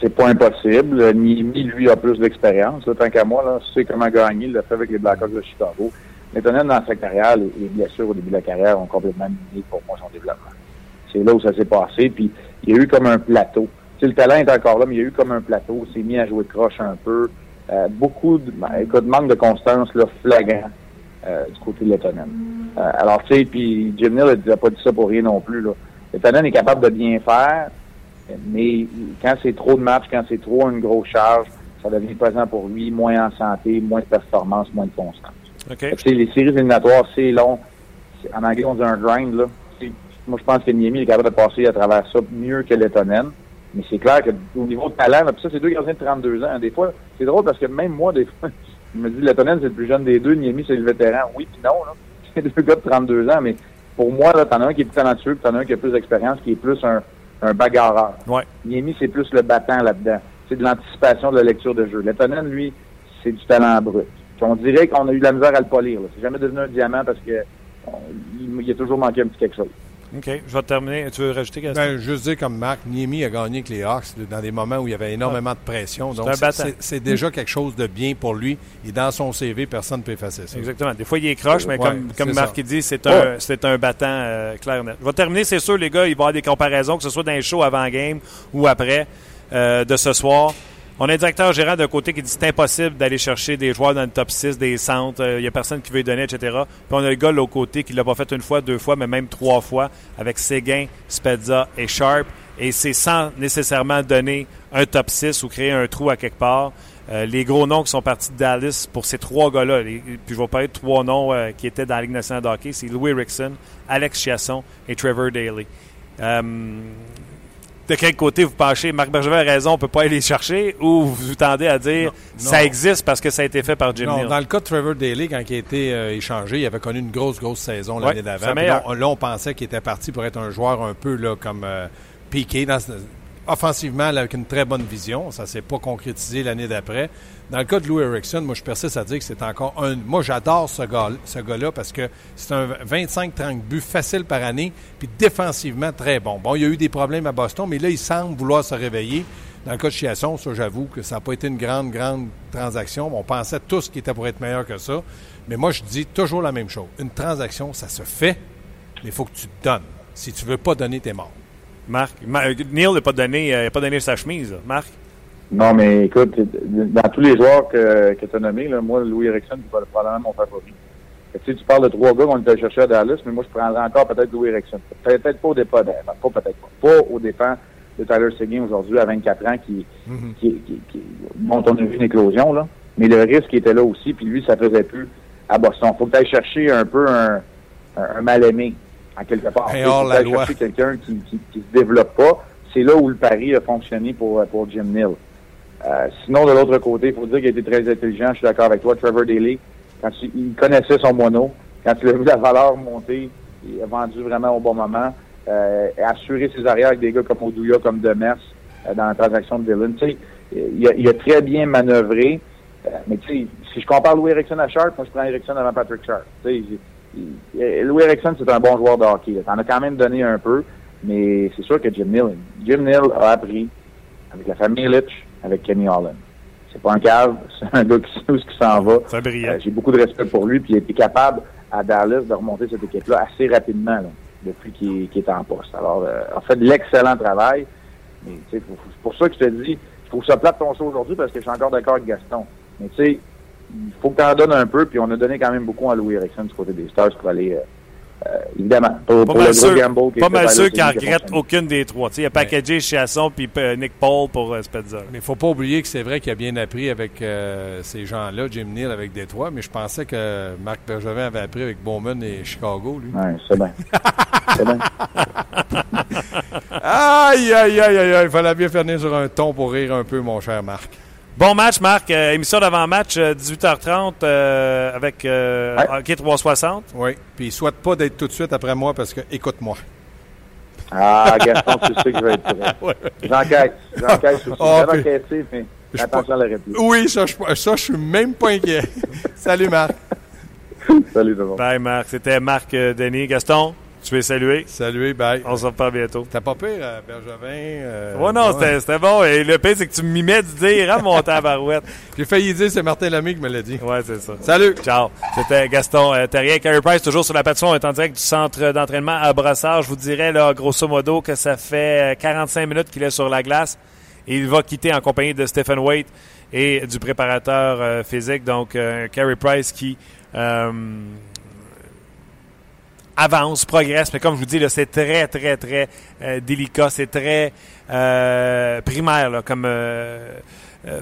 [SPEAKER 3] C'est pas impossible. Niemi, lui, a plus d'expérience. Tant qu'à moi, là, tu sais comment gagner, il l'a fait avec les Blackhawks de Chicago. Mais dans sa carrière, les blessures au début de la carrière ont complètement miné pour moi son développement. C'est là où ça s'est passé. Puis il y a eu comme un plateau. Tu sais, le talent est encore là, mais il y a eu comme un plateau. Il s'est mis à jouer de croche un peu. Euh, beaucoup de, ben, écoute, manque de constance là, flagrant euh, du côté de Lettonen. Euh, alors, tu sais, puis Jim Neal n'a pas dit ça pour rien non plus. Lettonen est capable de bien faire, mais quand c'est trop de matchs, quand c'est trop une grosse charge, ça devient présent pour lui, moins en santé, moins de performance, moins de constance.
[SPEAKER 1] Okay.
[SPEAKER 3] les séries éliminatoires, c'est long. En anglais, on dit un grind. Là. Moi, je pense que Niemi est capable de passer à travers ça mieux que Lettonen. Mais c'est clair qu'au niveau de talent, là, ça, c'est deux gardiens de 32 ans. Des fois, c'est drôle parce que même moi, des fois, je me dis, Lettonen, c'est le plus jeune des deux. Niemi, c'est le vétéran. Oui, puis non. Là. C'est deux gars de 32 ans. Mais pour moi, là, t'en as un qui est plus talentueux, puis t'en as un qui a plus d'expérience, qui est plus un, un bagarreur.
[SPEAKER 1] Ouais.
[SPEAKER 3] Niemi, c'est plus le battant là-dedans. C'est de l'anticipation de la lecture de jeu. Lettonen, lui, c'est du talent brut. Puis on dirait qu'on a eu de la misère à le polir. C'est jamais devenu un diamant parce que on, il, il a toujours manqué un petit quelque chose.
[SPEAKER 1] OK. Je vais terminer. Tu veux rajouter quelque chose?
[SPEAKER 2] Ben, juste dire comme Marc, Niemi a gagné avec les Hawks dans des moments où il y avait énormément de pression. Donc, c'est déjà quelque chose de bien pour lui. Et dans son CV, personne ne peut effacer ça.
[SPEAKER 1] Exactement. Des fois, il est croche, mais ouais, comme, comme Marc dit, c'est un, ouais. un battant euh, clair net. Je vais terminer, c'est sûr, les gars, il va y avoir des comparaisons, que ce soit dans les shows avant-game ou après euh, de ce soir. On a un directeur gérant d'un côté qui dit c'est impossible d'aller chercher des joueurs dans le top 6, des centres, il euh, n'y a personne qui veut donner, etc. Puis on a le gars de l'autre côté qui l'a pas fait une fois, deux fois, mais même trois fois, avec Séguin, Spezza et Sharp. Et c'est sans nécessairement donner un top 6 ou créer un trou à quelque part. Euh, les gros noms qui sont partis de Dallas pour ces trois gars-là, puis je vais parler de trois noms euh, qui étaient dans la Ligue nationale de hockey, c'est Louis Rickson, Alex Chiasson et Trevor Daly. De quel côté vous penchez? Marc Bergevin a raison, on ne peut pas aller les chercher, ou vous tendez à dire non, ça existe parce que ça a été fait par Jim
[SPEAKER 2] non,
[SPEAKER 1] Neal?
[SPEAKER 2] Dans le cas de Trevor Daly, quand il a été euh, échangé, il avait connu une grosse, grosse saison l'année
[SPEAKER 1] ouais,
[SPEAKER 2] d'avant. Là, là, on pensait qu'il était parti pour être un joueur un peu là, comme euh, piqué dans, offensivement avec une très bonne vision. Ça ne s'est pas concrétisé l'année d'après. Dans le cas de Lou Erickson, moi, je persiste à dire que c'est encore un. Moi, j'adore ce gars-là ce gars parce que c'est un 25-30 buts facile par année, puis défensivement très bon. Bon, il y a eu des problèmes à Boston, mais là, il semble vouloir se réveiller. Dans le cas de Chiasson, ça, j'avoue que ça n'a pas été une grande, grande transaction. On pensait tous qu'il était pour être meilleur que ça. Mais moi, je dis toujours la même chose. Une transaction, ça se fait, mais il faut que tu te donnes. Si tu ne veux pas donner, t'es mort.
[SPEAKER 1] Marc, Neil n'a pas donné, euh, pas donné sa chemise, là. Marc?
[SPEAKER 3] Non, mais écoute, dans tous les joueurs que, que tu as nommés, là, moi, Louis Erickson, c'est probablement mon favori. Tu, sais, tu parles de trois gars qu'on était chercher à Dallas, mais moi, je prendrais encore peut-être Louis Erickson. Peut-être pas au départ, pas peut-être pas. Pas au dépens de Tyler Seguin aujourd'hui à 24 ans qui, mm -hmm. qui, qui, qui, dont on a vu une éclosion, là. Mais le risque était là aussi, puis lui, ça faisait plus à Boston. Faut que tu ailles chercher un peu un, un, un mal-aimé en quelque part.
[SPEAKER 2] Et hors la loi.
[SPEAKER 3] quelqu'un qui, qui, qui se développe pas. C'est là où le pari a fonctionné pour, pour Jim Neal. Euh, sinon, de l'autre côté, il faut dire qu'il a été très intelligent. Je suis d'accord avec toi. Trevor Daly, quand il, connaissait son mono, quand il a vu la valeur monter, il a vendu vraiment au bon moment. Euh, et assuré ses arrières avec des gars comme Oduya, comme Demers, euh, dans la transaction de Dylan. Tu sais, il, a, il a très bien manœuvré. Euh, mais tu sais, si je compare Louis Erickson à Sharp, moi je prends Erickson avant Patrick Sharp. Tu sais, Louis Erickson, c'est un bon joueur de hockey. T'en as quand même donné un peu, mais c'est sûr que Jim Neal, Jim Neal a appris avec la famille Litch, avec Kenny Holland. C'est pas un cave, c'est un gars qui sait où qui s'en va.
[SPEAKER 1] Euh,
[SPEAKER 3] J'ai beaucoup de respect pour lui, puis il a été capable à Dallas de remonter cette équipe-là assez rapidement là, depuis qu'il est en poste. Alors, euh, en fait, de l'excellent travail. Mais c'est pour ça que je te dis, je trouve ça plate ton show aujourd'hui parce que je suis encore d'accord avec Gaston. Mais tu sais, il faut que tu en donnes un peu, puis on a donné quand même beaucoup à Louis Erickson du côté des Stars pour aller euh, euh, évidemment, pour,
[SPEAKER 1] pas mal sûr, Pas mal sûr qu'il regrette aucune des trois. il a packagé Chasson puis euh, Nick Paul pour euh, Spezza.
[SPEAKER 2] Mais il ne faut pas oublier que c'est vrai qu'il a bien appris avec ces gens-là, Jim Neal avec Détroit, mais je pensais que Marc Bergevin avait appris avec Bowman et Chicago, lui.
[SPEAKER 3] Oui, c'est bien. c'est bien.
[SPEAKER 2] aïe, aïe, aïe, aïe, il fallait bien finir sur un ton pour rire un peu, mon cher Marc.
[SPEAKER 1] Bon match, Marc. Euh, émission d'avant-match, 18h30 euh, euh, avec Hockey 360.
[SPEAKER 2] Oui. Puis souhaite pas d'être tout de suite après moi parce que écoute-moi.
[SPEAKER 3] Ah, Gaston, tu sais que je vais être prêt. J'enquête. J'enquête aussi. Oh, J'avais enquêté, mais attention à la réplique.
[SPEAKER 2] Oui, ça, je, ça, je suis même pas inquiet. Salut, Marc.
[SPEAKER 3] Salut, tout le monde.
[SPEAKER 1] Bye, Marc. C'était Marc Denis. Gaston? Tu veux saluer?
[SPEAKER 2] Saluer, bye.
[SPEAKER 1] On se reparle bientôt.
[SPEAKER 2] T'as pas pire, euh, Bergevin? Euh,
[SPEAKER 1] ouais, non, c'était bon. Et le pire, c'est que tu mimais de dire à mon tabarouette.
[SPEAKER 2] J'ai failli dire, c'est Martin Lamy qui me l'a dit.
[SPEAKER 1] Ouais, c'est ça.
[SPEAKER 2] Salut!
[SPEAKER 1] Ciao. C'était Gaston euh, Terrien. Carey Price, toujours sur la patinoire, est en direct du centre d'entraînement à Brassard. Je vous dirais, là, grosso modo, que ça fait 45 euh, minutes qu'il est sur la glace. Et il va quitter en compagnie de Stephen Waite et du préparateur physique. Donc, Carey Price qui avance, progresse, mais comme je vous dis, c'est très, très, très euh, délicat, c'est très euh, primaire comme euh,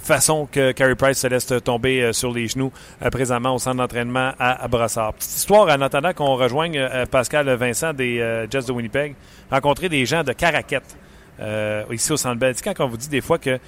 [SPEAKER 1] façon que Carey Price se laisse tomber sur les genoux présentement au centre d'entraînement à, Brassard. Petite histoire en attendant qu'on rejoigne Pascal Vincent des Jets de Winnipeg, rencontrer des gens de Caraquette ici au Centre Bell. quand on vous dit des fois que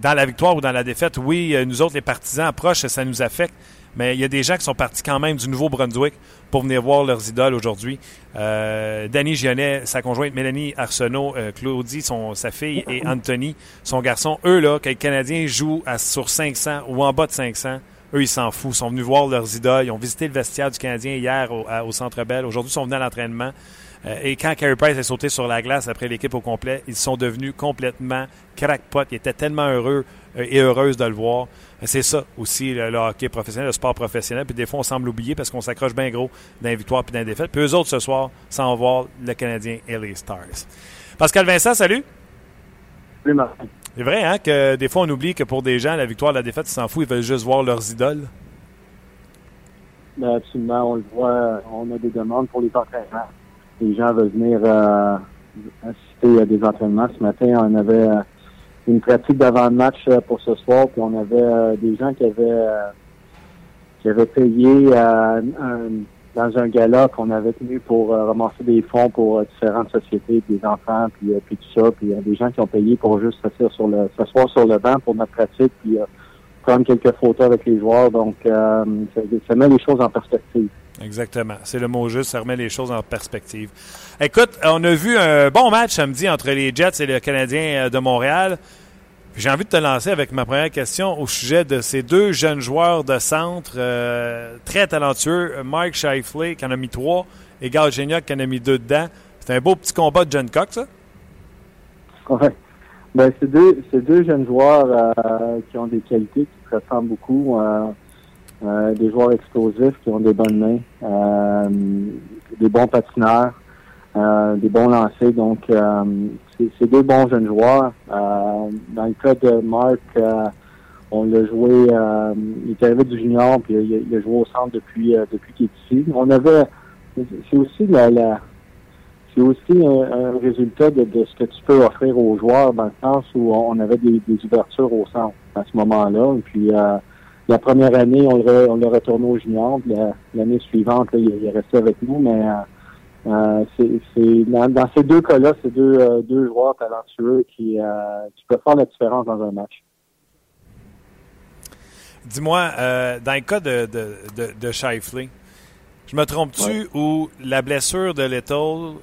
[SPEAKER 1] dans la victoire ou dans la défaite, oui, nous autres, les partisans approchent, ça nous affecte, mais il y a des gens qui sont partis quand même du Nouveau-Brunswick pour venir voir leurs idoles aujourd'hui. Euh, Danny Gionnet, sa conjointe Mélanie Arsenault, euh, Claudie, sa fille, et Anthony, son garçon. Eux, là, quand les Canadiens jouent sur 500 ou en bas de 500, eux, ils s'en foutent. Ils sont venus voir leurs idoles. Ils ont visité le vestiaire du Canadien hier au, Centre Bell. Aujourd'hui, ils sont venus à l'entraînement. Euh, et quand Carey Price est sauté sur la glace après l'équipe au complet, ils sont devenus complètement crackpot. Ils étaient tellement heureux et heureuses de le voir. C'est ça aussi, le, hockey professionnel, le sport professionnel. Puis des fois, on semble oublier parce qu'on s'accroche bien gros dans les victoires puis dans les défaites. Puis eux autres, ce soir, sans voir le Canadien et les Stars. Pascal Vincent, salut.
[SPEAKER 3] Salut, Martin.
[SPEAKER 1] C'est vrai, hein, que des fois, on oublie que pour des gens, la victoire, la défaite, ils s'en foutent. Ils veulent juste voir leurs idoles.
[SPEAKER 4] Ben, absolument. On le voit. On a des demandes pour les entraînements. Les gens veulent venir euh, assister à des entraînements. Ce matin, on avait... Euh, une pratique d'avant-match euh, pour ce soir, puis on avait euh, des gens qui avaient euh, qui avaient payé dans un gala qu'on avait tenu pour ramasser des fonds pour différentes sociétés, des enfants, puis, puis tout ça. Puis il y a des gens qui ont payé pour juste s'asseoir sur le sur le banc pour notre pratique, puis prendre quelques photos avec les joueurs. Donc ça, ça met les choses en perspective.
[SPEAKER 1] Exactement. C'est le mot juste, ça remet les choses en perspective. Écoute, on a vu un bon match samedi entre les Jets et le Canadien de Montréal. J'ai envie de te lancer avec ma première question au sujet de ces deux jeunes joueurs de centre euh, très talentueux. Mike Shifley qui en a mis trois et Gal Gignac qui en a mis deux dedans. C'est un beau petit combat de John Cox, ça?
[SPEAKER 4] Oui. Ben, c'est deux, deux jeunes joueurs euh, qui ont des qualités qui se ressemblent beaucoup. Euh, des joueurs explosifs qui ont des bonnes mains, des bons patineurs, des bons lancers. Donc, c'est deux bons jeunes joueurs. Euh, dans le cas de Marc, euh, on l'a joué, euh, il est arrivé du junior, puis il, a joué au centre depuis depuis qu'il est ici. On avait, c'est aussi la, c'est aussi un, résultat de, ce que tu peux offrir aux joueurs dans le sens où on avait des, ouvertures au centre à ce moment-là. puis la première année, on l'a on retourné au junior. L'année suivante, il, est resté avec nous, mais Euh, c'est dans, ces deux cas-là, c'est deux, euh, deux joueurs talentueux qui, euh, qui peuvent faire la différence dans un match.
[SPEAKER 1] Dis-moi, dans le cas de, de, de, de Shifley, je me trompe-tu ou la blessure de Little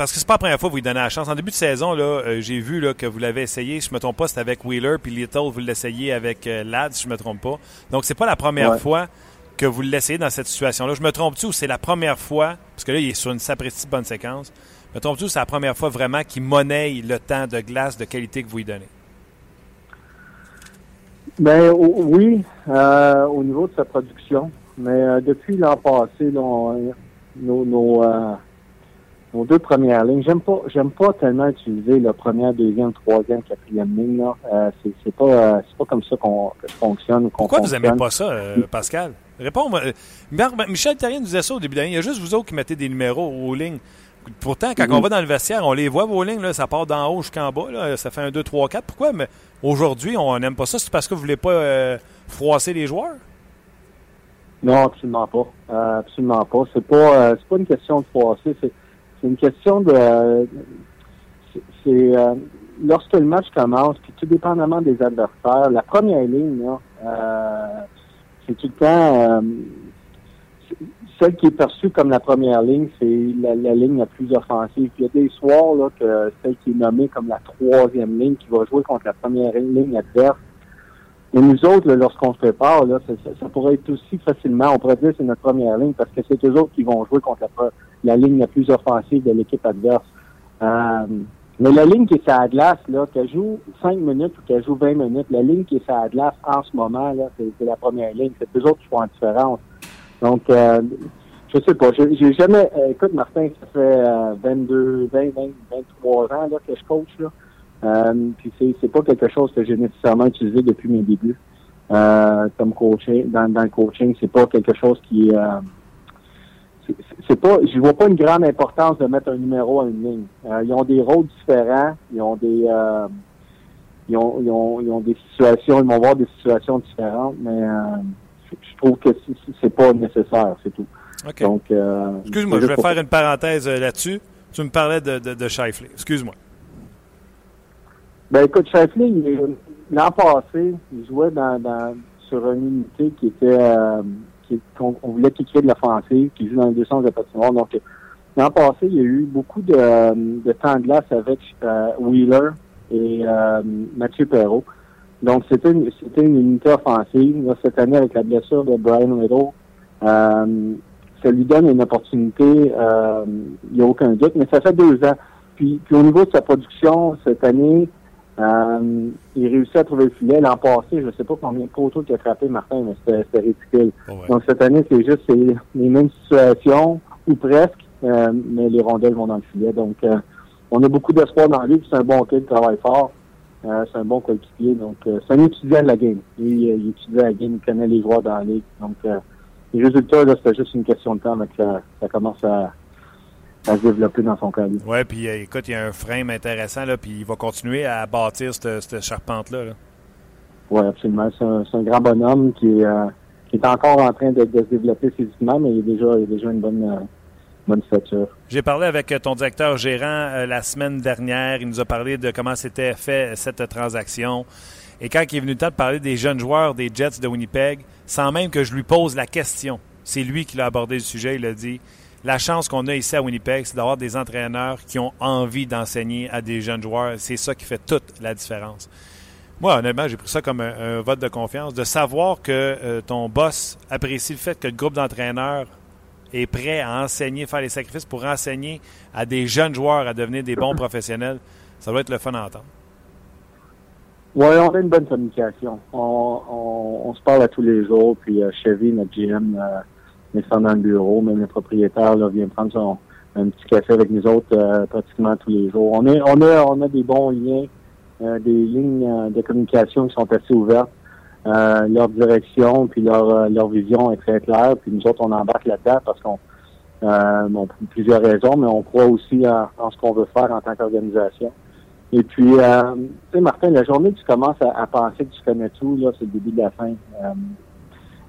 [SPEAKER 1] parce que c'est pas la première fois que vous lui donnez la chance. En début de saison, là, j'ai vu là, que vous l'avez essayé. Je me trompe pas, c'était avec Wheeler, puis Little, vous l'essayez avec Ladd, si je me trompe pas. Donc, c'est pas la première fois que vous le laissez dans cette situation-là. Je me trompe-tu ou c'est la première fois, parce que là, il est sur une sapristi bonne séquence, me trompe-tu ou c'est la première fois vraiment qu'il monnaie le temps de glace de qualité que vous lui donnez?
[SPEAKER 4] Ben oui, euh, au niveau de sa production. Mais euh, depuis l'an passé, nos, nos, euh, nos, deux premières lignes, j'aime pas j'aime pas tellement utiliser la première, deuxième, troisième, quatrième ligne. Là. c'est, pas c'est pas comme ça qu'on fonctionne.
[SPEAKER 1] Pourquoi vous aimez pas ça, Pascal? Réponds. Euh, Michel Terrien nous disait ça au début d'année. Il y a juste vous autres qui mettez des numéros aux lignes. Pourtant, quand on mhm. va dans le vestiaire, on les voit, vos lignes, là, ça part d'en haut jusqu'en bas. Là, ça fait un 2, 3, 4. Pourquoi mais aujourd'hui, on n'aime pas ça? C'est parce que vous voulez pas euh, froisser les joueurs?
[SPEAKER 4] Non, absolument pas. Euh, absolument pas. C'est pas, pas une question de froisser. C'est, une question de. c'est lorsque le match commence, puis tout dépendamment des adversaires, la première ligne, là, c'est tout le temps euh, celle qui est perçue comme la première ligne, c'est la, ligne la plus offensive. il y a des soirs là, que celle qui est nommée comme la troisième ligne qui va jouer contre la première ligne adverse. Et nous autres, lorsqu'on se prépare, là, ça, pourrait être aussi facilement, on pourrait dire c'est notre première ligne parce que c'est eux autres qui vont jouer contre la, ligne la plus offensive de l'équipe adverse. Euh, mais la ligne qui est à la glace, là, qu'elle joue 5 minutes ou qu'elle joue 20 minutes, la ligne qui est à la glace en ce moment, là, c'est la première ligne. C'est eux autres qui font la différence. Donc, euh, je sais pas. J'ai jamais. Euh, écoute, Martin, ça fait euh, 22, 20, 20, 23 ans là, que je coach. Là. Euh, puis c'est, c'est pas quelque chose que j'ai nécessairement utilisé depuis mes débuts. Euh, comme coaching, dans, dans le coaching, c'est pas quelque chose qui euh, c'est pas, je vois pas une grande importance de mettre un numéro à une ligne. Euh, ils ont des rôles différents, ils ont des, euh, ils, ont, ils, ont, ils ont des situations, ils vont voir des situations différentes, mais euh, je, trouve que c'est pas nécessaire, c'est tout.
[SPEAKER 1] Donc, excuse-moi, je vais faire une parenthèse là-dessus. Tu me parlais de, de, de Shifley. Excuse-moi.
[SPEAKER 4] Ben écoute, Shifley, l'an passé, il jouait dans, dans sur une unité qui était qu'on voulait qu'il crée de l'offensive, qui joue dans les deux sens de patinoire. Donc, l'an passé, il y a eu beaucoup de, temps de glace avec euh, Wheeler et euh, Mathieu Perrault. Donc, c'était une, une unité offensive. cette année, avec la blessure de Brian Riddle, euh, ça lui donne une opportunité, il n'y a aucun doute, mais ça fait deux ans. Puis, puis au niveau de sa production, cette année, euh, il réussit à trouver le filet. L'an passé, je ne sais pas combien de poteaux qu'il a frappé, Martin, mais c'était ridicule. Oh, Donc cette année, c'est juste les, mêmes situations, ou presque, euh, mais les rondelles vont dans le filet. Donc euh, on a beaucoup d'espoir dans lui, c'est un bon kid, il travaille fort. c'est un bon coéquipier. Donc c'est un étudiant de la game. Il, il étudie la game, il connaît les joueurs dans la ligue. Donc les résultats, là, c'était juste une question de temps, mais ça, ça commence à à se développer dans son calibre.
[SPEAKER 1] Oui, puis euh, écoute, il y a un frame intéressant, là, puis il va continuer à bâtir cette, charpente-là.
[SPEAKER 4] oui, absolument. C'est un, grand bonhomme qui est, euh, qui est encore en train de, se développer physiquement, mais il est déjà, il a déjà une bonne, euh, bonne stature.
[SPEAKER 1] J'ai parlé avec ton directeur gérant la semaine dernière. Il nous a parlé de comment s'était fait cette transaction. Et quand il est venu le temps de parler des jeunes joueurs des Jets de Winnipeg, sans même que je lui pose la question, c'est lui qui l'a abordé le sujet. Il a dit la chance qu'on a ici à Winnipeg, c'est d'avoir des entraîneurs qui ont envie d'enseigner à des jeunes joueurs. C'est ça qui fait toute la différence. Moi, honnêtement, j'ai pris ça comme un, vote de confiance, de savoir que euh, ton boss apprécie le fait que le groupe d'entraîneurs est prêt à enseigner, faire les sacrifices pour enseigner à des jeunes joueurs à devenir des bons professionnels. Ça doit être le fun à entendre.
[SPEAKER 4] Oui, on a une bonne communication. On, se parle à tous les jours, puis euh, Chevy, notre GM, euh, descend dans le bureau. Même le propriétaire là, vient prendre son, un petit café avec nous autres euh, pratiquement tous les jours. On, est, on, a, on a des bons liens, euh, des lignes euh, de communication qui sont assez ouvertes. leur direction puis leur, leur vision est très claire. Puis nous autres, on embarque là-dedans parce qu'on euh, bon, pour plusieurs raisons, mais on croit aussi en, ce qu'on veut faire en tant qu'organisation. Et puis, euh, tu sais, Martin, la journée que tu commences à, à, penser que tu connais tout, là, c'est le début de la fin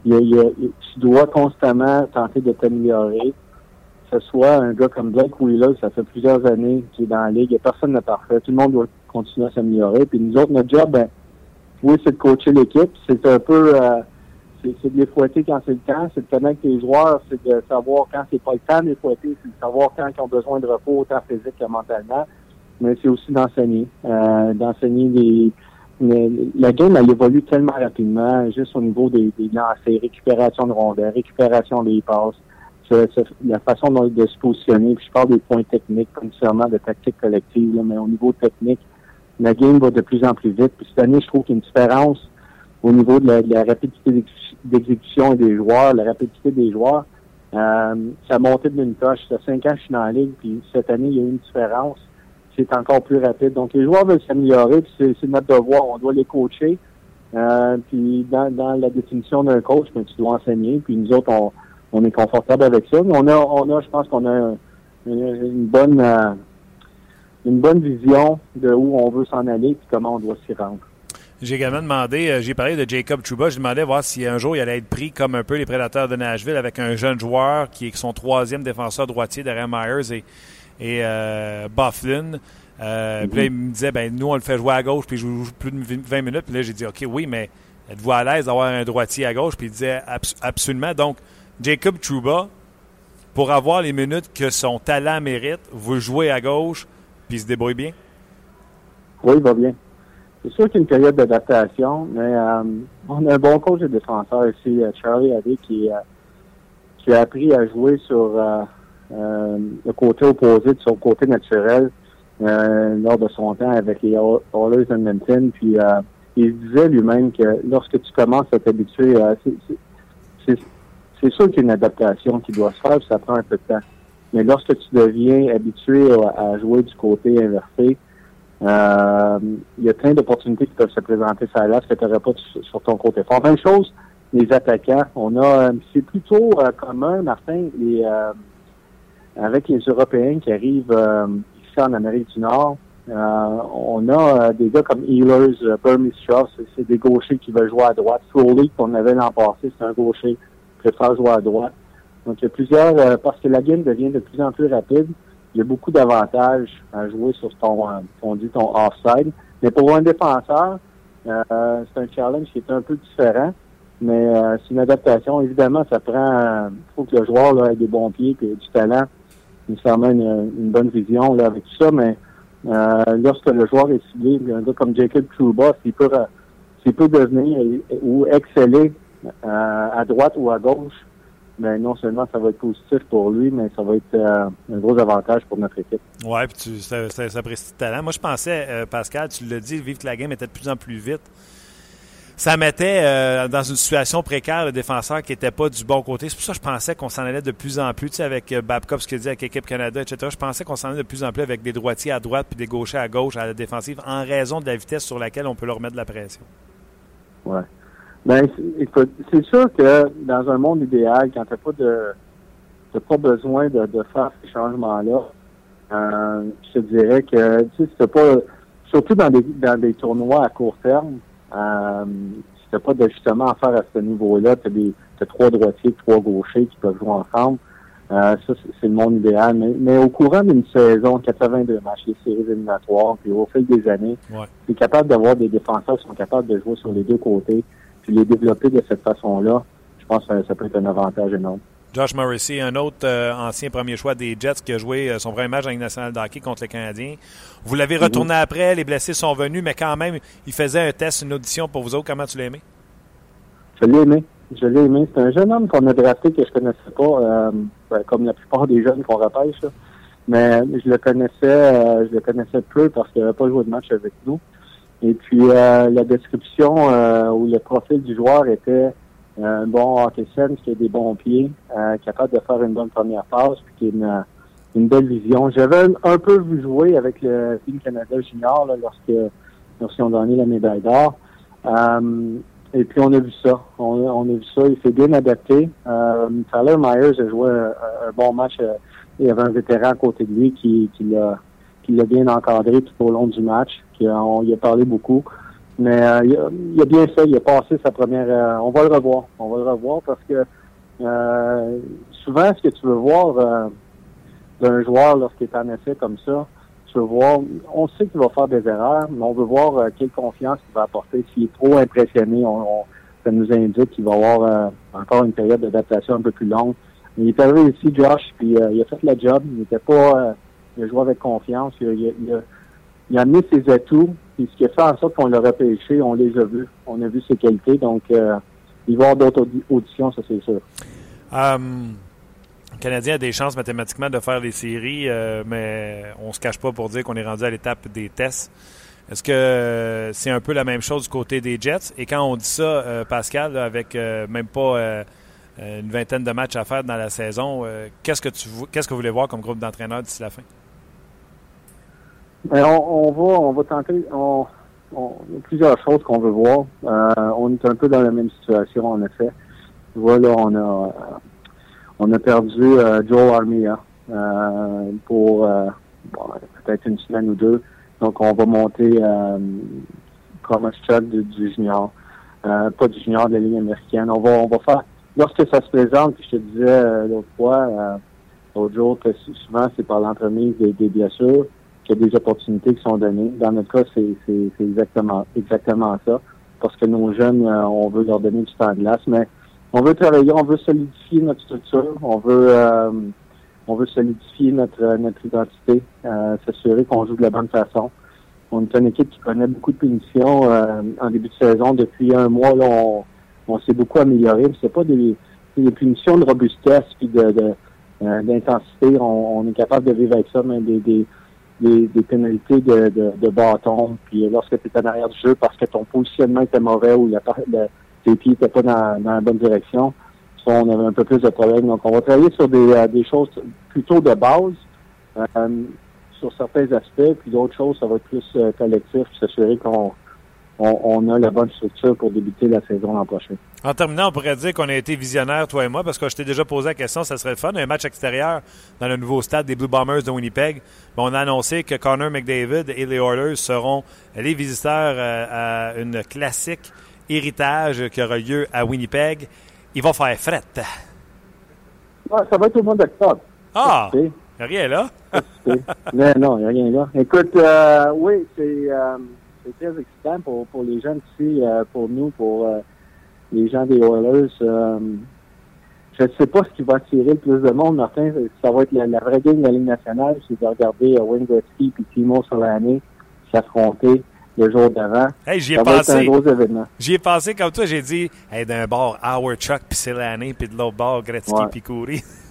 [SPEAKER 4] tu dois constamment tenter de t'améliorer. ce soit un gars comme Blake Wheeler, ça fait plusieurs années qu'il est dans la ligue, et personne n'est parfait. Tout le monde doit continuer à s'améliorer. Puis nous autres, notre job, ben, oui, c'est de coacher l'équipe. C'est un peu euh, c'est de les fouetter quand c'est le temps, c'est de connaître les joueurs, c'est de savoir quand c'est pas le temps de les fouetter, c'est de savoir quand ils ont besoin de repos, autant physique que mentalement. Mais c'est aussi d'enseigner, euh, d'enseigner les, la game, elle évolue tellement rapidement, juste au niveau des, lancers, récupération de rondelles, récupération des passes, la façon de, se positionner. Puis je parle des points techniques, pas nécessairement de tactique collective, mais au niveau technique, la game va de plus en plus vite. Puis cette année, je trouve qu'il y a une différence au niveau de la, rapidité d'exécution des joueurs, la rapidité des joueurs. Euh, ça a monté d'une coche. Ça fait cinq ans je suis dans la ligue, puis cette année, il y a eu une différence. C'est encore plus rapide. Donc, les joueurs veulent s'améliorer, puis c'est notre devoir. On doit les coacher. Euh, puis, dans, dans la définition d'un coach, ben, tu dois enseigner. Puis, nous autres, on, on est confortable avec ça. Mais on a, on a, je pense qu'on a une, bonne, euh, une bonne vision de où on veut s'en aller, puis comment on doit s'y rendre.
[SPEAKER 1] J'ai également demandé, euh, j'ai parlé de Jacob Chuba, je demandais voir si un jour il allait être pris comme un peu les prédateurs de Nashville avec un jeune joueur qui est son troisième défenseur droitier derrière Myers et, et euh, Bufflin. Euh, Puis là, il me disait, ben nous, on le fait jouer à gauche, puis il joue plus de 20 minutes. Puis là, j'ai dit, OK, oui, mais êtes-vous à l'aise d'avoir un droitier à gauche? Puis il disait, absolument. Donc, Jacob Chuba, pour avoir les minutes que son talent mérite, vous jouez à gauche, puis il se débrouille bien?
[SPEAKER 4] Oui, il va bien. C'est sûr qu'il y a une période d'adaptation, mais euh, on a un bon coach de défenseur ici, Charlie Adé, qui, qui a appris à jouer sur le côté opposé de son côté naturel lors de son temps avec les Oilers Edmonton. Puis il disait lui-même que lorsque tu commences à t'habituer, c'est sûr qu'il y a une adaptation qui doit se faire, puis ça prend un peu de temps. Mais lorsque tu deviens habitué à jouer du côté inversé, euh, il y a plein d'opportunités qui peuvent se présenter ça là, que tu n'aurais pas sur ton côté fort. Même chose, les attaquants. On a, euh, c'est plutôt euh, commun, Martin, les, avec les Européens qui arrivent ici en Amérique du Nord. on a des gars comme Ehlers, Burmese Shaw, c'est des gauchers qui veulent jouer à droite. Foley, qu'on avait l'an passé, c'est un gaucher qui préfère jouer à droite. Donc, il y a plusieurs, parce que la game devient de plus en plus rapide il y a beaucoup d'avantages à jouer sur ton, on dit ton offside. Mais pour un défenseur, euh, c'est un challenge qui est un peu différent. Mais euh, c'est une adaptation. Évidemment, ça prend. Il faut que le joueur là, ait des bons pieds et du talent, nécessairement une, une bonne vision là, avec tout ça. Mais euh, lorsque le joueur est ciblé, un gars comme Jacob Trouba, s'il peut, s'il peut devenir ou exceller à droite ou à gauche, mais non seulement ça va être positif pour lui, mais ça va être euh, un gros avantage pour notre équipe.
[SPEAKER 1] Oui, puis tu, ça, ça, talent. Moi, je pensais, euh, Pascal, tu l'as dit, vivre que la game était de plus en plus vite. Ça mettait euh, dans une situation précaire le défenseur qui n'était pas du bon côté. C'est pour ça que je pensais qu'on s'en allait de plus en plus, tu sais, avec Babcock, ce qu'il dit avec l'équipe Canada, etc. Je pensais qu'on s'en allait de plus en plus avec des droitiers à droite puis des gauchers à gauche à la défensive en raison de la vitesse sur laquelle on peut leur mettre de la pression.
[SPEAKER 4] Ouais. Ben, c'est sûr que dans un monde idéal, quand tu pas de t'as pas besoin de, de faire ces changements-là, euh, je te dirais que tu sais, pas surtout dans des dans des tournois à court terme, euh, si t'as pas d'ajustement à faire à ce niveau-là, t'as des t'as trois droitiers, trois gauchers qui peuvent jouer ensemble. Euh, ça, c'est le monde idéal. Mais, mais au courant d'une saison, 82 matchs, les séries éliminatoires, puis au fil des années,
[SPEAKER 1] ouais.
[SPEAKER 4] tu es capable d'avoir des défenseurs qui sont capables de jouer sur les deux côtés puis les développer de cette façon-là, je pense que ça, peut être un avantage énorme.
[SPEAKER 1] Josh Morrissey, un autre euh, ancien premier choix des Jets qui a joué euh, son premier match en Ligue nationale d'hockey contre les Canadiens. Vous l'avez mhm. retourné après, les blessés sont venus, mais quand même, il faisait un test, une audition pour vous autres. Comment tu l'as aimé?
[SPEAKER 4] Je l'ai aimé. Je l'ai aimé. C'est un jeune homme qu'on a drafté que je connaissais pas, euh, comme la plupart des jeunes qu'on repêche. Mais je le connaissais, je le connaissais peu parce qu'il n'avait pas joué de match avec nous. Et puis euh, la description euh, ou le profil du joueur était euh, un bon hockey qui a des bons pieds, capable de faire une bonne première passe, puis qui a une, une belle vision. J'avais un, peu vu jouer avec le Team Canada Junior lorsque lorsqu'ils ont donné la médaille d'or. et puis on a vu ça. On, a vu ça. Il s'est bien adapté. Tyler Myers a joué un, bon match. il y avait un vétéran à côté de lui qui, l'a bien encadré tout au long du match. On y a parlé beaucoup. Mais euh, il, a, bien fait, il a passé sa première. Euh, on va le revoir. On va le revoir parce que euh, souvent, ce que tu veux voir d'un joueur lorsqu'il est en effet comme ça. Tu veux voir, on sait qu'il va faire des erreurs, mais on veut voir euh, quelle confiance il va apporter. S'il est trop impressionné, on, ça nous indique qu'il va avoir euh, encore une période d'adaptation un peu plus longue. Mais il est arrivé ici, Josh, puis euh, il a fait le job. Il n'était pas, il a joué avec confiance. Il a, il, a, il a, amené ses atouts. Ce qui a fait en sorte qu'on l'a repêché, on les a vus. On a vu ses qualités. Donc, il va y avoir d'autres auditions, ça c'est sûr.
[SPEAKER 1] Um, le Canadien a des chances mathématiquement de faire les séries, euh, mais on se cache pas pour dire qu'on est rendu à l'étape des tests. Est-ce que c'est un peu la même chose du côté des Jets? Et quand on dit ça, euh, Pascal, avec euh, même pas une vingtaine de matchs à faire dans la saison, qu'est-ce que tu qu'est-ce que vous voulez voir comme groupe d'entraîneurs d'ici la fin?
[SPEAKER 4] Ben, on, va on va tenter on, il y a plusieurs choses qu'on veut voir. on est un peu dans la même situation en effet. Voilà, on a on a perdu euh, Joe Armia euh, pour euh, peut-être une semaine ou deux. Donc, on va monter euh, Thomas Chuck du, junior. pas du junior de la ligne américaine. On va, on va faire... Lorsque ça se présente, je te disais l'autre fois, l'autre jour, que souvent, c'est par l'entremise des, des blessures y a des opportunités qui sont données. Dans notre cas, c'est exactement, ça. Parce que nos jeunes, on veut leur donner du temps de glace, mais on veut travailler, on veut solidifier notre structure, on veut euh, on veut solidifier notre notre identité, euh, s'assurer qu'on joue de la bonne façon. On est une équipe qui connaît beaucoup de punitions euh, en début de saison. Depuis un mois, là, on, s'est beaucoup amélioré. C'est pas des, punitions de robustesse puis de, d'intensité. On, est capable de vivre avec ça, mais des, des, pénalités de, de, bâton. Puis lorsque tu es en arrière du jeu parce que ton positionnement était mauvais ou tes pieds n'étaient pas dans, la bonne direction. on avait un peu plus de problèmes. Donc, on va travailler sur des, euh, des choses plutôt de base, euh, sur certains aspects, puis d'autres choses, ça va être plus euh, collectif, s'assurer qu'on on, a la bonne structure pour débuter la saison l'an prochain.
[SPEAKER 1] En terminant, on pourrait dire qu'on a été visionnaire, toi et moi, parce que je t'ai déjà posé la question, ça serait le fun, un match extérieur dans le nouveau stade des Blue Bombers de Winnipeg. on a annoncé que Connor McDavid et les Oilers seront les visiteurs à une classique héritage qui aura lieu à Winnipeg. Il va faire fret.
[SPEAKER 4] ça va être au mois d'octobre.
[SPEAKER 1] Ah! Il n'y a rien là?
[SPEAKER 4] non, non, il n'y a rien là. Écoute, euh, oui, euh, c'est très excitant pour, pour les gens ici, euh, pour nous, pour les gens des Oilers. je ne sais pas ce qui va attirer le plus de monde, Martin. Ça va être la, vraie game de la Ligue nationale. C'est de regarder Wayne Gretzky et Timo Solani s'affronter le jour d'avant.
[SPEAKER 1] Hey, j'y ai pensé. J'y ai pensé comme toi, j'ai dit, hey, d'un bord, Howard Chuck puis l'année, puis de l'autre bord, Gretzky puis Coury.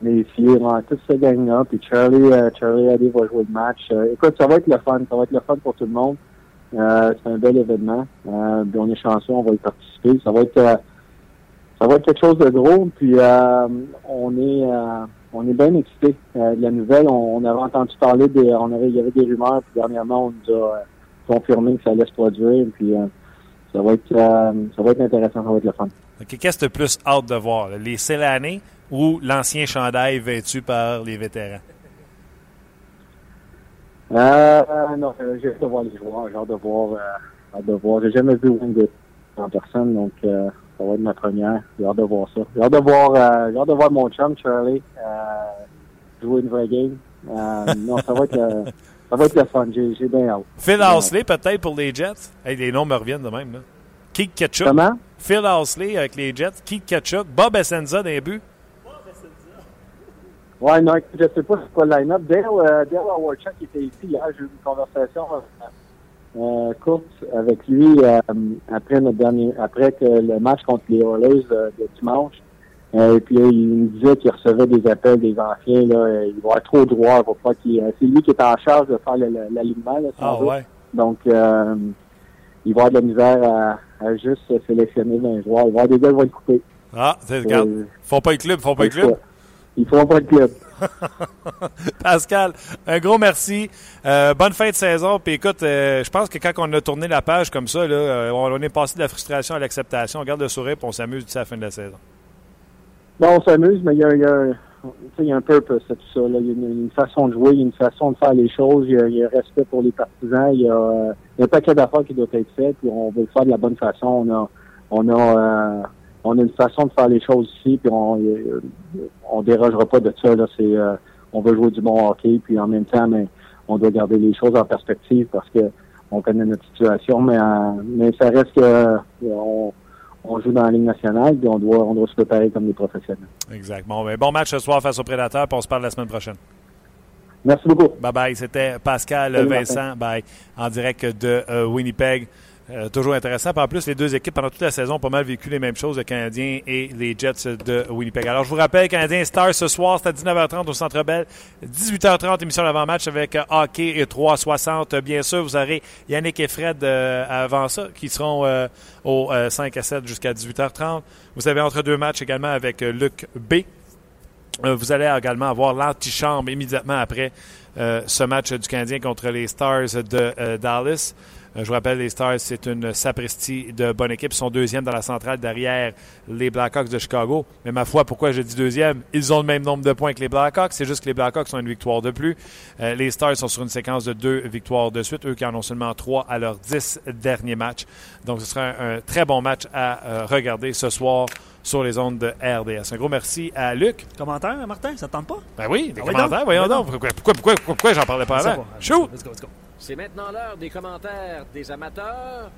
[SPEAKER 4] Les filles, ouais, toute cette gang-là, puis Charlie, euh, Charlie Addy va jouer le match. Euh, écoute, ça va être le fun, ça va être le fun pour tout le monde. Euh, c'est un bel événement. Euh, on est chanceux, on va y participer. Ça va être, euh, ça va être quelque chose de gros. Puis on est, on est bien excités de la nouvelle. On, avait entendu parler des, on avait, il y avait des rumeurs. Puis dernièrement, on nous a confirmer que ça allait se produire. Puis ça va être ça va être intéressant, ça va être le fun.
[SPEAKER 1] Qu'est-ce que tu plus hâte de voir? Les Célanés ou l'ancien chandail vêtu par les vétérans?
[SPEAKER 4] Euh, non, j'ai hâte de voir les joueurs, j'ai hâte de voir, euh, hâte de voir. J'ai jamais vu Wing en personne, donc euh, ça va être ma première. J'ai hâte de voir ça. J'ai hâte de voir, euh, j'ai hâte de voir mon chum Charlie jouer une vraie game. non, ça va être ça va être le fun. J'ai bien hâte.
[SPEAKER 1] Phil Housley, peut-être, pour les Jets? Hey, les noms me reviennent de même. Là. Keith Ketchup.
[SPEAKER 4] Comment?
[SPEAKER 1] Phil Housley avec les Jets. Keith Ketchup. Bob Essenza d'un but.
[SPEAKER 4] Ouais, non, je ne sais pas c'est quoi le line-up. Dale, euh, Dale était ici hier, j'ai eu une conversation euh, euh, courte avec lui euh, après notre dernier, après que le match contre les Oilers de dimanche. Euh, et puis il me disait qu'il recevait des appels des anciens. Là, il va être trop droit. pour pas qu'il, c'est lui qui est en charge de faire l'alignement.
[SPEAKER 1] ah, ouais.
[SPEAKER 4] Donc, euh, il va avoir de la misère à, juste sélectionner un joueur. Il va avoir des gars qui vont le couper.
[SPEAKER 1] Ah, c'est regarde. Euh, faut pas le club, faut pas le club?
[SPEAKER 4] Il faut pas le club.
[SPEAKER 1] Pascal, un gros merci. bonne fin de saison. Puis écoute, je pense que quand on a tourné la page comme ça, là, on est passé de la frustration à l'acceptation. On garde le sourire et on s'amuse d'ici la fin de la saison.
[SPEAKER 4] Bon, on s'amuse, mais il y a, y a, il y a un purpose à tout ça. Il y a une, façon de jouer, il y a une façon de faire les choses, il y a, il y a un respect pour les partisans, il y a, un paquet d'affaires qui doit être fait, puis on veut le faire de la bonne façon. On a, on a, euh, on a une façon de faire les choses ici, puis on, on dérogera pas de ça. Là. C'est, euh, on veut jouer du bon hockey, puis en même temps, mais on doit garder les choses en perspective parce que on connaît notre situation, mais, mais ça reste que on, joue dans la Ligue nationale, puis on doit, on doit se préparer comme des professionnels.
[SPEAKER 1] Exactement. Ben, bon match ce soir face aux Prédateurs, puis on se parle la semaine prochaine.
[SPEAKER 4] Merci beaucoup.
[SPEAKER 1] Bye bye. C'était Pascal Vincent, bye, en direct de Winnipeg. Euh, toujours intéressant. en plus, les deux équipes, pendant toute la saison, ont pas mal vécu les mêmes choses, le Canadien et les Jets de Winnipeg. Alors, je vous rappelle, Canadien Star ce soir, c'est à 19h30 au Centre Bell. 18h30, émission d'avant-match avec euh, hockey et 360. Bien sûr, vous aurez Yannick et Fred euh, avant ça, qui seront au 5 à 7 jusqu'à 18h30. Vous avez entre deux matchs également avec Luc B. vous allez également avoir l'antichambre immédiatement après ce match du Canadien contre les Stars de Dallas. Euh, je vous rappelle, les Stars, c'est une sapristi de bonne équipe. Ils sont deuxième dans la centrale derrière les Blackhawks de Chicago. Mais ma foi, pourquoi je dis deuxième? Ils ont le même nombre de points que les Blackhawks. C'est juste que les Blackhawks ont une victoire de plus. Euh, les Stars sont sur une séquence de deux victoires de suite. Eux qui en ont seulement trois à leurs dix derniers matchs. Donc, ce sera un, très bon match à euh, regarder ce soir sur les ondes de RDS. Un gros merci à Luc.
[SPEAKER 5] Commentaire, Martin, ça ne tente pas?
[SPEAKER 1] Ben oui, des ah commentaires, voyons donc. Pourquoi, pourquoi, pourquoi, j'en parlais pas avant? Chou!
[SPEAKER 6] Let's go, let's go. C'est maintenant l'heure des commentaires des amateurs.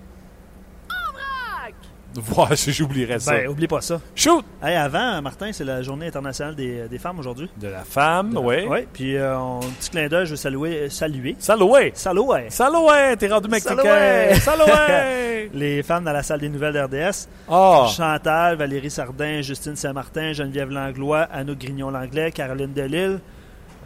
[SPEAKER 6] En vrac!
[SPEAKER 1] Voilà, j'oublierais ça.
[SPEAKER 5] Ben, oublie pas ça.
[SPEAKER 1] Shoot!
[SPEAKER 5] Hey, avant, Martin, c'est la journée internationale des, des femmes aujourd'hui.
[SPEAKER 1] De la femme, oui.
[SPEAKER 5] Oui, puis euh, un petit clin d'œil, je veux saluer. saluer.
[SPEAKER 1] Saloué!
[SPEAKER 5] Saloué!
[SPEAKER 1] Saloué! T'es rendu mexicain! Saloué!
[SPEAKER 5] Les femmes dans la salle des nouvelles d'RDS.
[SPEAKER 1] Oh.
[SPEAKER 5] Chantal, Valérie Sardin, Justine Saint-Martin, Geneviève Langlois, Anouk Grignon-Langlais, Caroline Delille.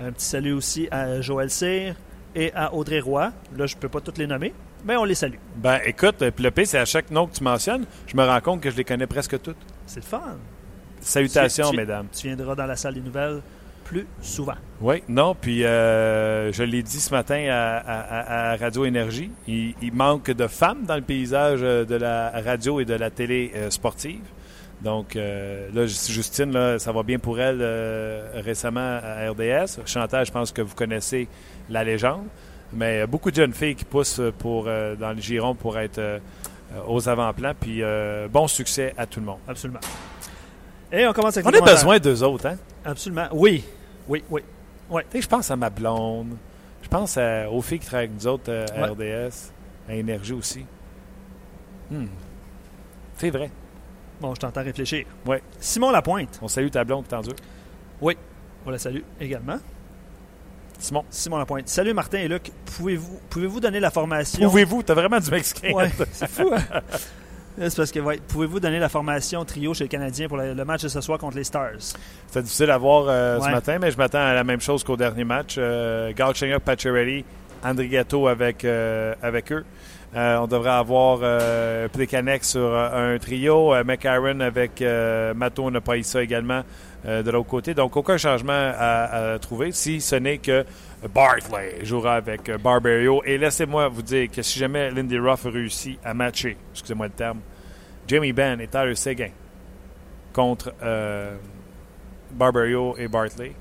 [SPEAKER 5] Un petit salut aussi à Joël Cyr et à Audrey Roy. Là, je ne peux pas toutes les nommer, mais on les salue.
[SPEAKER 1] Ben, écoute, le P, c'est à chaque nom que tu mentionnes, je me rends compte que je les connais presque toutes.
[SPEAKER 5] C'est le fun.
[SPEAKER 1] Salutations, mesdames.
[SPEAKER 5] Tu viendras dans la salle des nouvelles plus souvent.
[SPEAKER 1] Oui, non, puis euh, je l'ai dit ce matin à, Radio Énergie, il, manque de femmes dans le paysage euh, de la radio et de la télé euh, sportive. Donc là, Justine, là, ça va bien pour elle récemment à RDS. Chantal, je pense que vous connaissez la légende. Mais euh, beaucoup de jeunes filles qui poussent pour, euh, dans le giron pour être euh, aux avant-plans. Puis bon succès à tout le monde.
[SPEAKER 5] Absolument. Et on commence avec
[SPEAKER 1] On a besoin d'eux autres, hein?
[SPEAKER 5] Absolument. Oui. Oui, oui.
[SPEAKER 1] oui. je pense à ma blonde. Je pense aux filles qui travaillent avec nous autres à RDS, à Énergie aussi. Hmm. C'est vrai.
[SPEAKER 5] Bon, je t'entends réfléchir.
[SPEAKER 1] Oui.
[SPEAKER 5] Simon Lapointe.
[SPEAKER 1] On salue ta blonde, Tandur.
[SPEAKER 5] Oui, on la salue également.
[SPEAKER 1] Simon.
[SPEAKER 5] Simon Lapointe. Salut Martin et Luc. Pouvez-vous pouvez donner la formation?
[SPEAKER 1] Pouvez-vous? T'as vraiment du mexicain.
[SPEAKER 5] Ouais, c'est fou, hein? C'est parce que, ouais, pouvez-vous donner la formation trio chez le Canadien pour le, match de ce soir contre les Stars?
[SPEAKER 1] C'est difficile à voir euh, ce matin, mais je m'attends à la même chose qu'au dernier match. Euh, Galchenyuk, Pacioretty, André Gatto avec, euh, avec eux. Euh, on devrait avoir euh, sur un trio, McAaron avec Mato ça également euh, de l'autre côté. Donc, aucun changement à, trouver, si ce n'est que Bartley jouera avec euh, Barbario. Et laissez-moi vous dire que si jamais Lindy Ruff réussit à matcher, excusez-moi le terme, Jamie Benn et Tyler Seguin contre euh, Barbario et Bartley,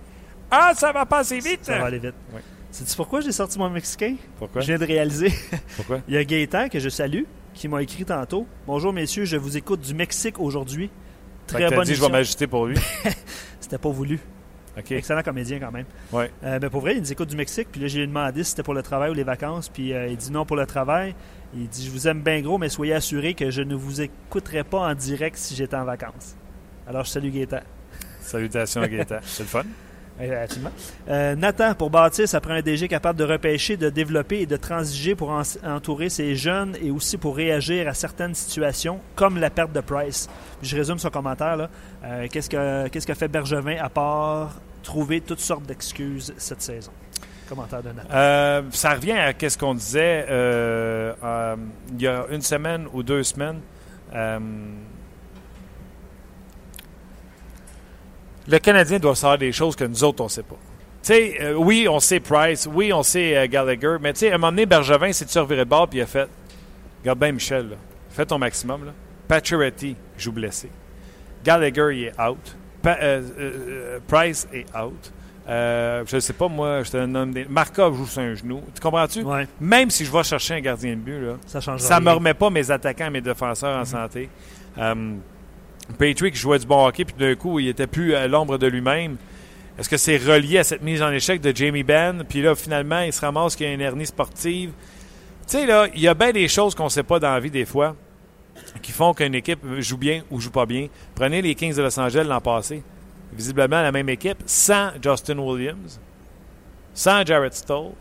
[SPEAKER 1] ah, ça va passer vite!
[SPEAKER 5] Ça va aller vite. Oui. Sais-tu pourquoi j'ai sorti mon Mexicain?
[SPEAKER 1] Pourquoi?
[SPEAKER 5] Je viens de réaliser.
[SPEAKER 1] Pourquoi?
[SPEAKER 5] Il y a Gaëtan, que je salue, qui m'a écrit tantôt. Bonjour, messieurs, je vous écoute du Mexique aujourd'hui.
[SPEAKER 1] Très bonne dit, je vais m'ajuster pour lui.
[SPEAKER 5] c'était pas voulu. Excellent comédien quand même.
[SPEAKER 1] Ouais.
[SPEAKER 5] Euh, ben, pour vrai, il nous écoute du Mexique. Puis là, j'ai demandé si c'était pour le travail ou les vacances. Puis euh, il dit non pour le travail. Il dit Je vous aime bien gros, mais soyez assurés que je ne vous écouterai pas en direct si j'étais en vacances. Alors, je salue Gaëtan.
[SPEAKER 1] Salutations à Gaëtan. C'est le fun.
[SPEAKER 5] Euh, Nathan, pour bâtir, ça prend un DG capable de repêcher, de développer et de transiger pour entourer ses jeunes et aussi pour réagir à certaines situations, comme la perte de Price. je résume son commentaire. Euh, qu'est-ce, que, qu'est-ce que fait Bergevin à part trouver toutes sortes d'excuses cette saison? Commentaire de Nathan.
[SPEAKER 1] Euh, ça revient à ce qu'on disait il y a une semaine ou deux semaines. Le Canadien doit savoir des choses que nous autres, on ne sait pas. Tu sais, euh, oui, on sait Price, oui, on sait euh, Gallagher, mais tu sais, à un moment donné, Bergevin s'est reviré de bord puis il a fait Regarde bien, Michel, là, fais ton maximum. Là. Pacioretty joue blessé. Gallagher, il est out. Euh, Price est out. je ne sais pas, moi, je te donne des. Markov joue sur un genou. Tu comprends-tu? Même si je vais chercher un gardien de but, là,
[SPEAKER 5] ça
[SPEAKER 1] ne me remet pas mes attaquants et mes défenseurs en mm-hmm. santé. Patrick jouait du bon hockey, puis d'un coup, il était plus à l'ombre de lui-même. Est-ce que c'est relié à cette mise en échec de Jamie Benn? Puis là, finalement, il se ramasse qu'il y a une hernie sportive. Tu sais, là, il y a bien des choses qu'on ne sait pas dans la vie des fois qui font qu'une équipe joue bien ou joue pas bien. Prenez les Kings de Los Angeles l'an passé. Visiblement la même équipe, sans Justin Williams, sans Jarrett Stoll,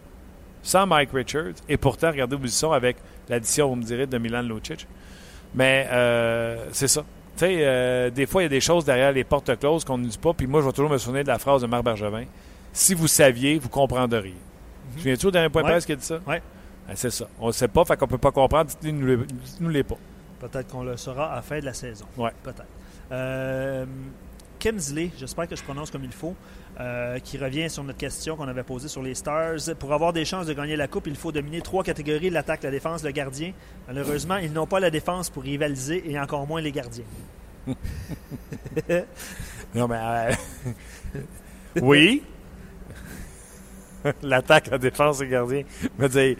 [SPEAKER 1] sans Mike Richards, et pourtant, regardez où ils sont avec l'addition, vous me direz, de Milan Lucic. Mais euh, c'est ça. Tu sais, euh, des fois, il y a des choses derrière les portes closes qu'on ne dit pas. Puis moi, je vais toujours me souvenir de la phrase de Marc Bergevin. Si vous saviez, vous comprendriez. Tu viens tu au dernier point de
[SPEAKER 5] Ouais.
[SPEAKER 1] presse qui a dit ça?
[SPEAKER 5] Oui.
[SPEAKER 1] Ben, c'est ça. On ne sait pas, fait qu'on peut pas comprendre. Dites-nous dites-nous les pas.
[SPEAKER 5] Peut-être qu'on le saura à la fin de la saison.
[SPEAKER 1] Ouais.
[SPEAKER 5] Peut-être. Euh, Kemsley, j'espère que je prononce comme il faut, euh, qui revient sur notre question qu'on avait posée sur les Stars. Pour avoir des chances de gagner la Coupe, il faut dominer trois catégories l'attaque, la défense, le gardien. Malheureusement, ils n'ont pas la défense pour rivaliser et encore moins les gardiens.
[SPEAKER 1] Non, mais. euh, oui. L'attaque, la défense et le gardien. Veux dire,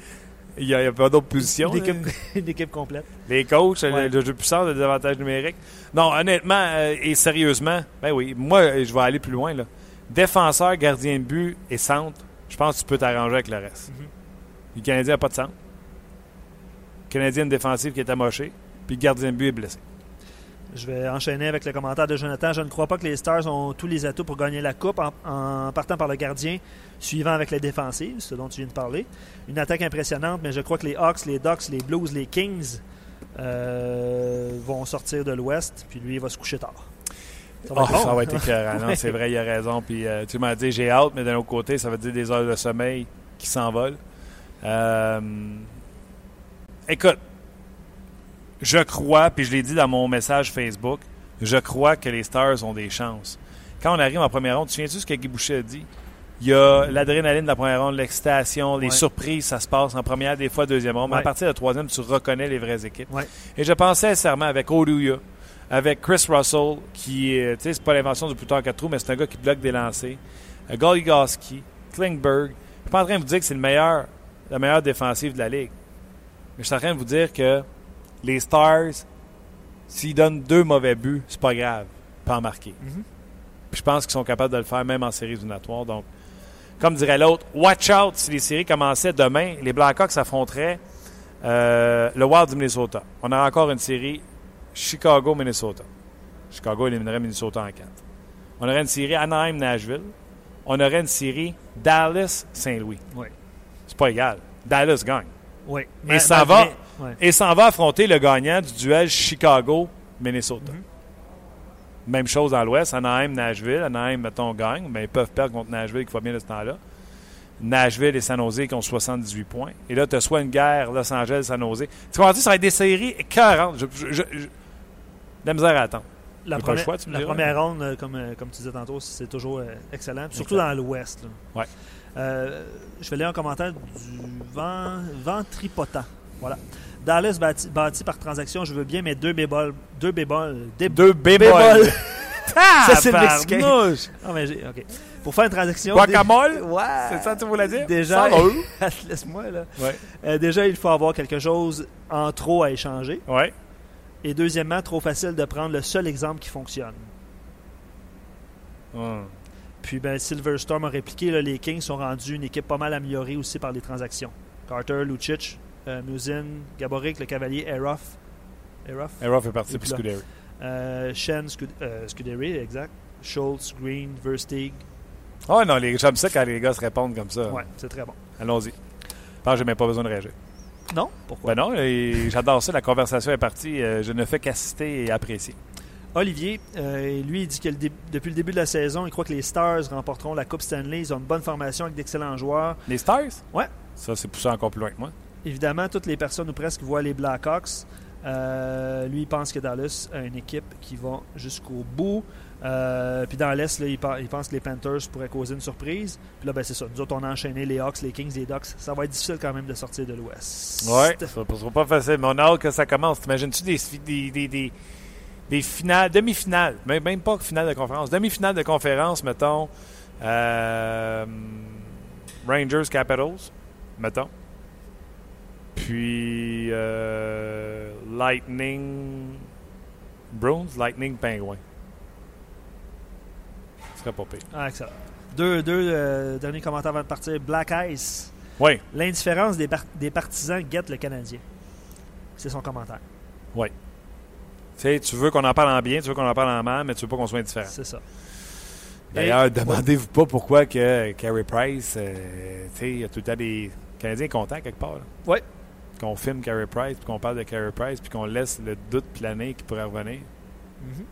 [SPEAKER 1] il n'y a, a pas d'autres positions.
[SPEAKER 5] Une
[SPEAKER 1] là.
[SPEAKER 5] équipe, une équipe complète.
[SPEAKER 1] Les coachs,
[SPEAKER 5] Ouais.
[SPEAKER 1] le, le jeu puissant, le désavantage numérique. Non, honnêtement euh, et sérieusement, ben oui, moi, je vais aller plus loin. Là. Défenseur, gardien de but et centre, je pense que tu peux t'arranger avec le reste.
[SPEAKER 5] Mhm.
[SPEAKER 1] Le Canadien n'a pas de centre. Le Canadien a une défensive qui est amochée, puis le gardien de but est blessé.
[SPEAKER 5] Je vais enchaîner avec le commentaire de Jonathan. Je ne crois pas que les Stars ont tous les atouts pour gagner la Coupe en, en partant par le gardien, suivant avec la défensive, ce dont tu viens de parler. Une attaque impressionnante, mais je crois que les Hawks, les Ducks, les Blues, les Kings euh, vont sortir de l'Ouest, puis lui, il va se coucher tard. Ça va
[SPEAKER 1] Oh,
[SPEAKER 5] bon.
[SPEAKER 1] ça va être écœurant. C'est vrai, il a raison. Puis euh, tu m'as dit, j'ai hâte, mais d'un autre côté, ça veut dire des heures de sommeil qui s'envolent. Euh, écoute, je crois, puis je l'ai dit dans mon message Facebook, je crois que les Stars ont des chances. Quand on arrive en première ronde, tu te souviens-tu ce que Guy Boucher a dit? Il y a l'adrénaline de la première ronde, l'excitation, les
[SPEAKER 5] Ouais.
[SPEAKER 1] surprises, ça se passe en première, des fois deuxième ronde. Mais à partir de troisième, tu reconnais les vraies équipes.
[SPEAKER 5] Ouais.
[SPEAKER 1] Et je pense sincèrement avec Oluya, avec Chris Russell, qui tu sais, c'est pas l'invention du plus tard qu'à trou, mais c'est un gars qui bloque des lancers. Euh, Goligoski, Klingberg. Je suis pas en train de vous dire que c'est le meilleur, la meilleure défensive de la ligue. Mais je suis en train de vous dire que les Stars, s'ils donnent deux mauvais buts, c'est pas grave. Pas en marquer.
[SPEAKER 5] Mhm.
[SPEAKER 1] Puis je pense qu'ils sont capables de le faire même en séries éliminatoires. Donc, comme dirait l'autre, watch out si les séries commençaient demain. Les Blackhawks affronteraient euh, le Wild du Minnesota. On a encore une série Chicago-Minnesota. Chicago éliminerait Minnesota en 4. On aurait une série Anaheim-Nashville. On aurait une série Dallas-Saint-Louis.
[SPEAKER 5] Oui.
[SPEAKER 1] C'est pas égal. Dallas gagne.
[SPEAKER 5] Oui.
[SPEAKER 1] Et ça va. S'en va affronter le gagnant du duel Chicago-Minnesota.
[SPEAKER 5] Mhm.
[SPEAKER 1] Même chose dans l'Ouest. Anaheim-Nashville. Anaheim, mettons, gagne. Mais ils peuvent perdre contre Nashville qui va bien de ce temps-là. Nashville et San Jose qui ont 78 points. Et là, tu as soit une guerre Los Angeles-San Jose. Tu comprends ça va être des séries 40. Je, je, je- je- de la misère à attendre.
[SPEAKER 5] La,
[SPEAKER 1] pas le
[SPEAKER 5] première,
[SPEAKER 1] choix, tu me
[SPEAKER 5] la première ronde, euh, comme, euh, comme tu disais tantôt, c'est toujours euh, excellent. Surtout
[SPEAKER 1] Excellent.
[SPEAKER 5] dans l'Ouest.
[SPEAKER 1] Ouais.
[SPEAKER 5] Euh, je vais lire un commentaire du vent, ventripotent. Voilà. Dallas bâti, bâti par transaction, je veux bien, mais deux bébols. Deux bébols. Des
[SPEAKER 1] Deux
[SPEAKER 5] bébols. Ça, c'est. Mexicain. Ah, mais j'ai- OK. Pour faire une transaction.
[SPEAKER 1] Guacamole?
[SPEAKER 5] dé- Ouais.
[SPEAKER 1] C'est ça que tu voulais dire?
[SPEAKER 5] Déjà. Laisse-moi, là.
[SPEAKER 1] Ouais.
[SPEAKER 5] Euh, déjà, il faut avoir quelque chose en trop à échanger.
[SPEAKER 1] Ouais.
[SPEAKER 5] Et deuxièmement, trop facile de prendre le seul exemple qui fonctionne. Puis ben, Silverstorm a répliqué, là, les Kings sont rendus une équipe pas mal améliorée aussi par les transactions. Carter, Lucic, euh, Musin, Gaborik, le Cavalier, Eroff, Eroff,
[SPEAKER 1] partie
[SPEAKER 5] Et
[SPEAKER 1] pour. Scuderi.
[SPEAKER 5] euh, Shen, Scud euh, Scuderi, exact, Schultz, Green, Verstig.
[SPEAKER 1] Oh non, les- j'aime ça quand les gars se répondent comme ça.
[SPEAKER 5] Ouais, c'est très bon.
[SPEAKER 1] Allons-y. Je pense que j'ai même pas besoin de réagir.
[SPEAKER 5] Non? Pourquoi?
[SPEAKER 1] Ben non, et j'adore ça. La conversation est partie. Euh, je ne fais qu'assister et apprécier.
[SPEAKER 5] Olivier, euh, lui, il dit que le depuis le début de la saison, il croit que les Stars remporteront la Coupe Stanley. Ils ont une bonne formation avec d'excellents joueurs.
[SPEAKER 1] Les Stars?
[SPEAKER 5] Ouais.
[SPEAKER 1] Ça, c'est poussé encore plus loin que moi.
[SPEAKER 5] Évidemment, toutes les personnes ou presque voient les Blackhawks. Euh, lui, il pense que Dallas a une équipe qui va jusqu'au bout. Euh, puis dans l'Est, là, il, pa- il pense que les Panthers pourraient causer une surprise. Puis là, ben, c'est ça. Nous autres, on a enchaîné les Hawks, les Kings, les Ducks. Ça va être difficile quand même de sortir de l'Ouest.
[SPEAKER 1] Ouais. Ça ne sera pas facile. Mais on a hâte que ça commence. T'imagines-tu des, des, finales, demi-finales, même, même pas finale de conférence, demi-finale de conférence, mettons, euh, Rangers Capitals, mettons. Puis euh, Lightning Bruins, Lightning Penguins. Ce serait pas pire.
[SPEAKER 5] Ah, excellent. Deux, deux euh, derniers commentaires avant de partir. Black Ice.
[SPEAKER 1] Oui.
[SPEAKER 5] L'indifférence des, par- des partisans guette le Canadien. C'est son commentaire.
[SPEAKER 1] Oui. Tu veux qu'on en parle en bien, tu veux qu'on en parle en mal, mais tu veux pas qu'on soit indifférent.
[SPEAKER 5] C'est ça.
[SPEAKER 1] D'ailleurs, demandez-vous pas pourquoi que Carey Price, euh, tu sais, il y a tout le temps des Canadiens contents quelque part.
[SPEAKER 5] Ouais.
[SPEAKER 1] Qu'on filme Carey Price, puis qu'on parle de Carey Price, puis qu'on laisse le doute planer qu'il pourrait revenir.
[SPEAKER 5] Mhm.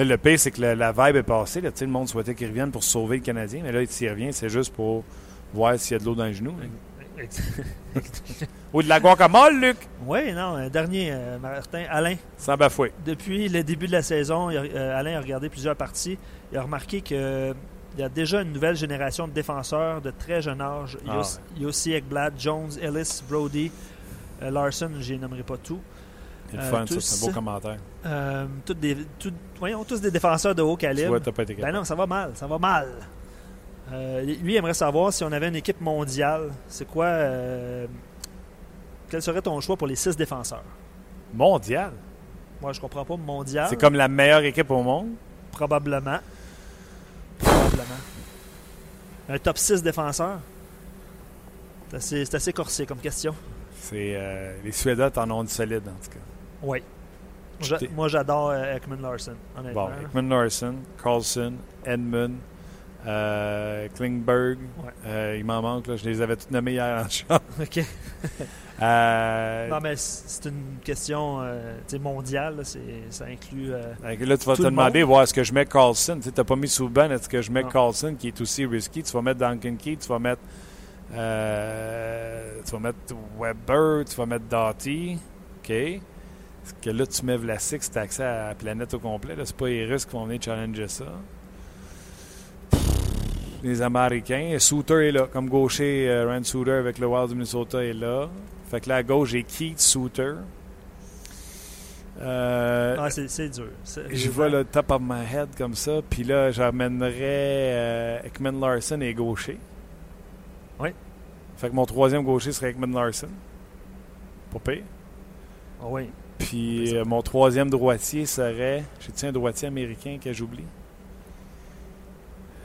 [SPEAKER 1] Là, le pire, c'est que la vibe est passée. Là, le monde souhaitait qu'il revienne pour sauver le Canadien, mais là, s'il revient, c'est juste pour voir s'il y a de l'eau dans le genou. là. Ou de la guacamole, Luc!
[SPEAKER 5] Oui, non, un dernier, euh, Martin. Alain,
[SPEAKER 1] Sans bafouer.
[SPEAKER 5] depuis le début de la saison, a- euh, Alain a regardé plusieurs parties. Il a remarqué qu'il y a déjà une nouvelle génération de défenseurs de très jeune âge.
[SPEAKER 1] Ah
[SPEAKER 5] Yos- Yossi Ekblad, Jones, Ellis, Brody, euh, Larson, je nommerai pas tous.
[SPEAKER 1] Le
[SPEAKER 5] Euh,
[SPEAKER 1] ça,
[SPEAKER 5] tous-
[SPEAKER 1] c'est un beau commentaire.
[SPEAKER 5] Euh, toutes des, voyons, tous des défenseurs de haut
[SPEAKER 1] Tu
[SPEAKER 5] calibre.
[SPEAKER 1] vois, t'as pas été
[SPEAKER 5] Ben non, ça va mal, ça va mal. Euh, lui aimerait savoir si on avait une équipe mondiale, c'est quoi quel serait ton choix pour les six défenseurs?
[SPEAKER 1] Mondial?
[SPEAKER 5] Moi, je comprends pas mondial.
[SPEAKER 1] C'est comme la meilleure équipe au monde?
[SPEAKER 5] probablement. Probablement. Un top 6 défenseur? C'est assez, corsé comme question.
[SPEAKER 1] C'est euh, les Suédois en ont du solide, en tout cas.
[SPEAKER 5] Oui. Moi, j'adore euh, Ekman Larson, honnêtement.
[SPEAKER 1] Bon, Ekman Larson, Carlson, Edmund, euh, Klingberg.
[SPEAKER 5] Ouais.
[SPEAKER 1] euh, il m'en manque, là, je les avais tous nommés hier en chat.
[SPEAKER 5] OK.
[SPEAKER 1] Euh,
[SPEAKER 5] Non, mais c'est une question mondiale. là, c'est- ça inclut.
[SPEAKER 1] là, tu vas te demander, voir est-ce que je mets Carlson? Tu n'as pas mis Souban, est-ce que je mets
[SPEAKER 5] Non.
[SPEAKER 1] Carlson qui est aussi risky? Tu vas mettre Duncan Key, tu vas mettre, tu vas mettre Weber, tu vas mettre Doughty. OK? Est-ce que là, tu mets Vlasic, c'est accès à la planète au complet. Là, c'est pas les Russes qui vont venir challenger ça. Les Américains. Souter est là. Comme gaucher, euh, Rand Souter avec le Wild du Minnesota est là. Fait que là, à gauche, j'ai Keith Souter. Euh,
[SPEAKER 5] ah, c'est dur.
[SPEAKER 1] Je vois le top of my head comme ça. Puis là, j'amènerais euh, Ekman Larson et gaucher.
[SPEAKER 5] Oui.
[SPEAKER 1] Fait que mon troisième gaucher serait Ekman Larson. Pas pire.
[SPEAKER 5] Ah oui.
[SPEAKER 1] Puis euh, mon troisième droitier serait. J'ai-tu un droitier américain que j'oublie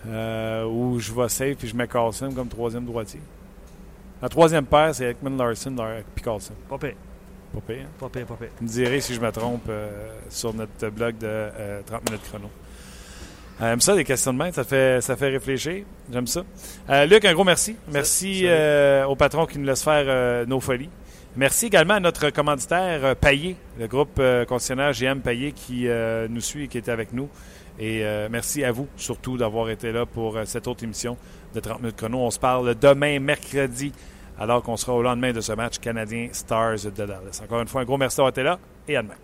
[SPEAKER 1] euh, Ou je vais safe puis je mets Carlson comme troisième droitier. La troisième paire, c'est Ekman Larson Lar- puis Carlson.
[SPEAKER 5] Pas pire.
[SPEAKER 1] Pas pire.
[SPEAKER 5] Pas pire, pas pire.
[SPEAKER 1] Vous me direz si je me trompe euh, sur notre blog de euh, 30 minutes chrono. Euh, J'aime ça, des questions de main, ça fait, ça fait réfléchir. J'aime ça. Euh, Luc, un gros merci. Merci euh, au patron qui nous laisse faire euh, nos folies. Merci également à notre commanditaire euh, Payet, le groupe euh, concessionnaire GM Payet qui euh, nous suit et qui est avec nous. Et merci à vous surtout d'avoir été là pour cette autre émission de 30 minutes chrono. On se parle demain, mercredi, alors qu'on sera au lendemain de ce match canadien Stars de Dallas. Encore une fois, un gros merci d'avoir été là et à demain.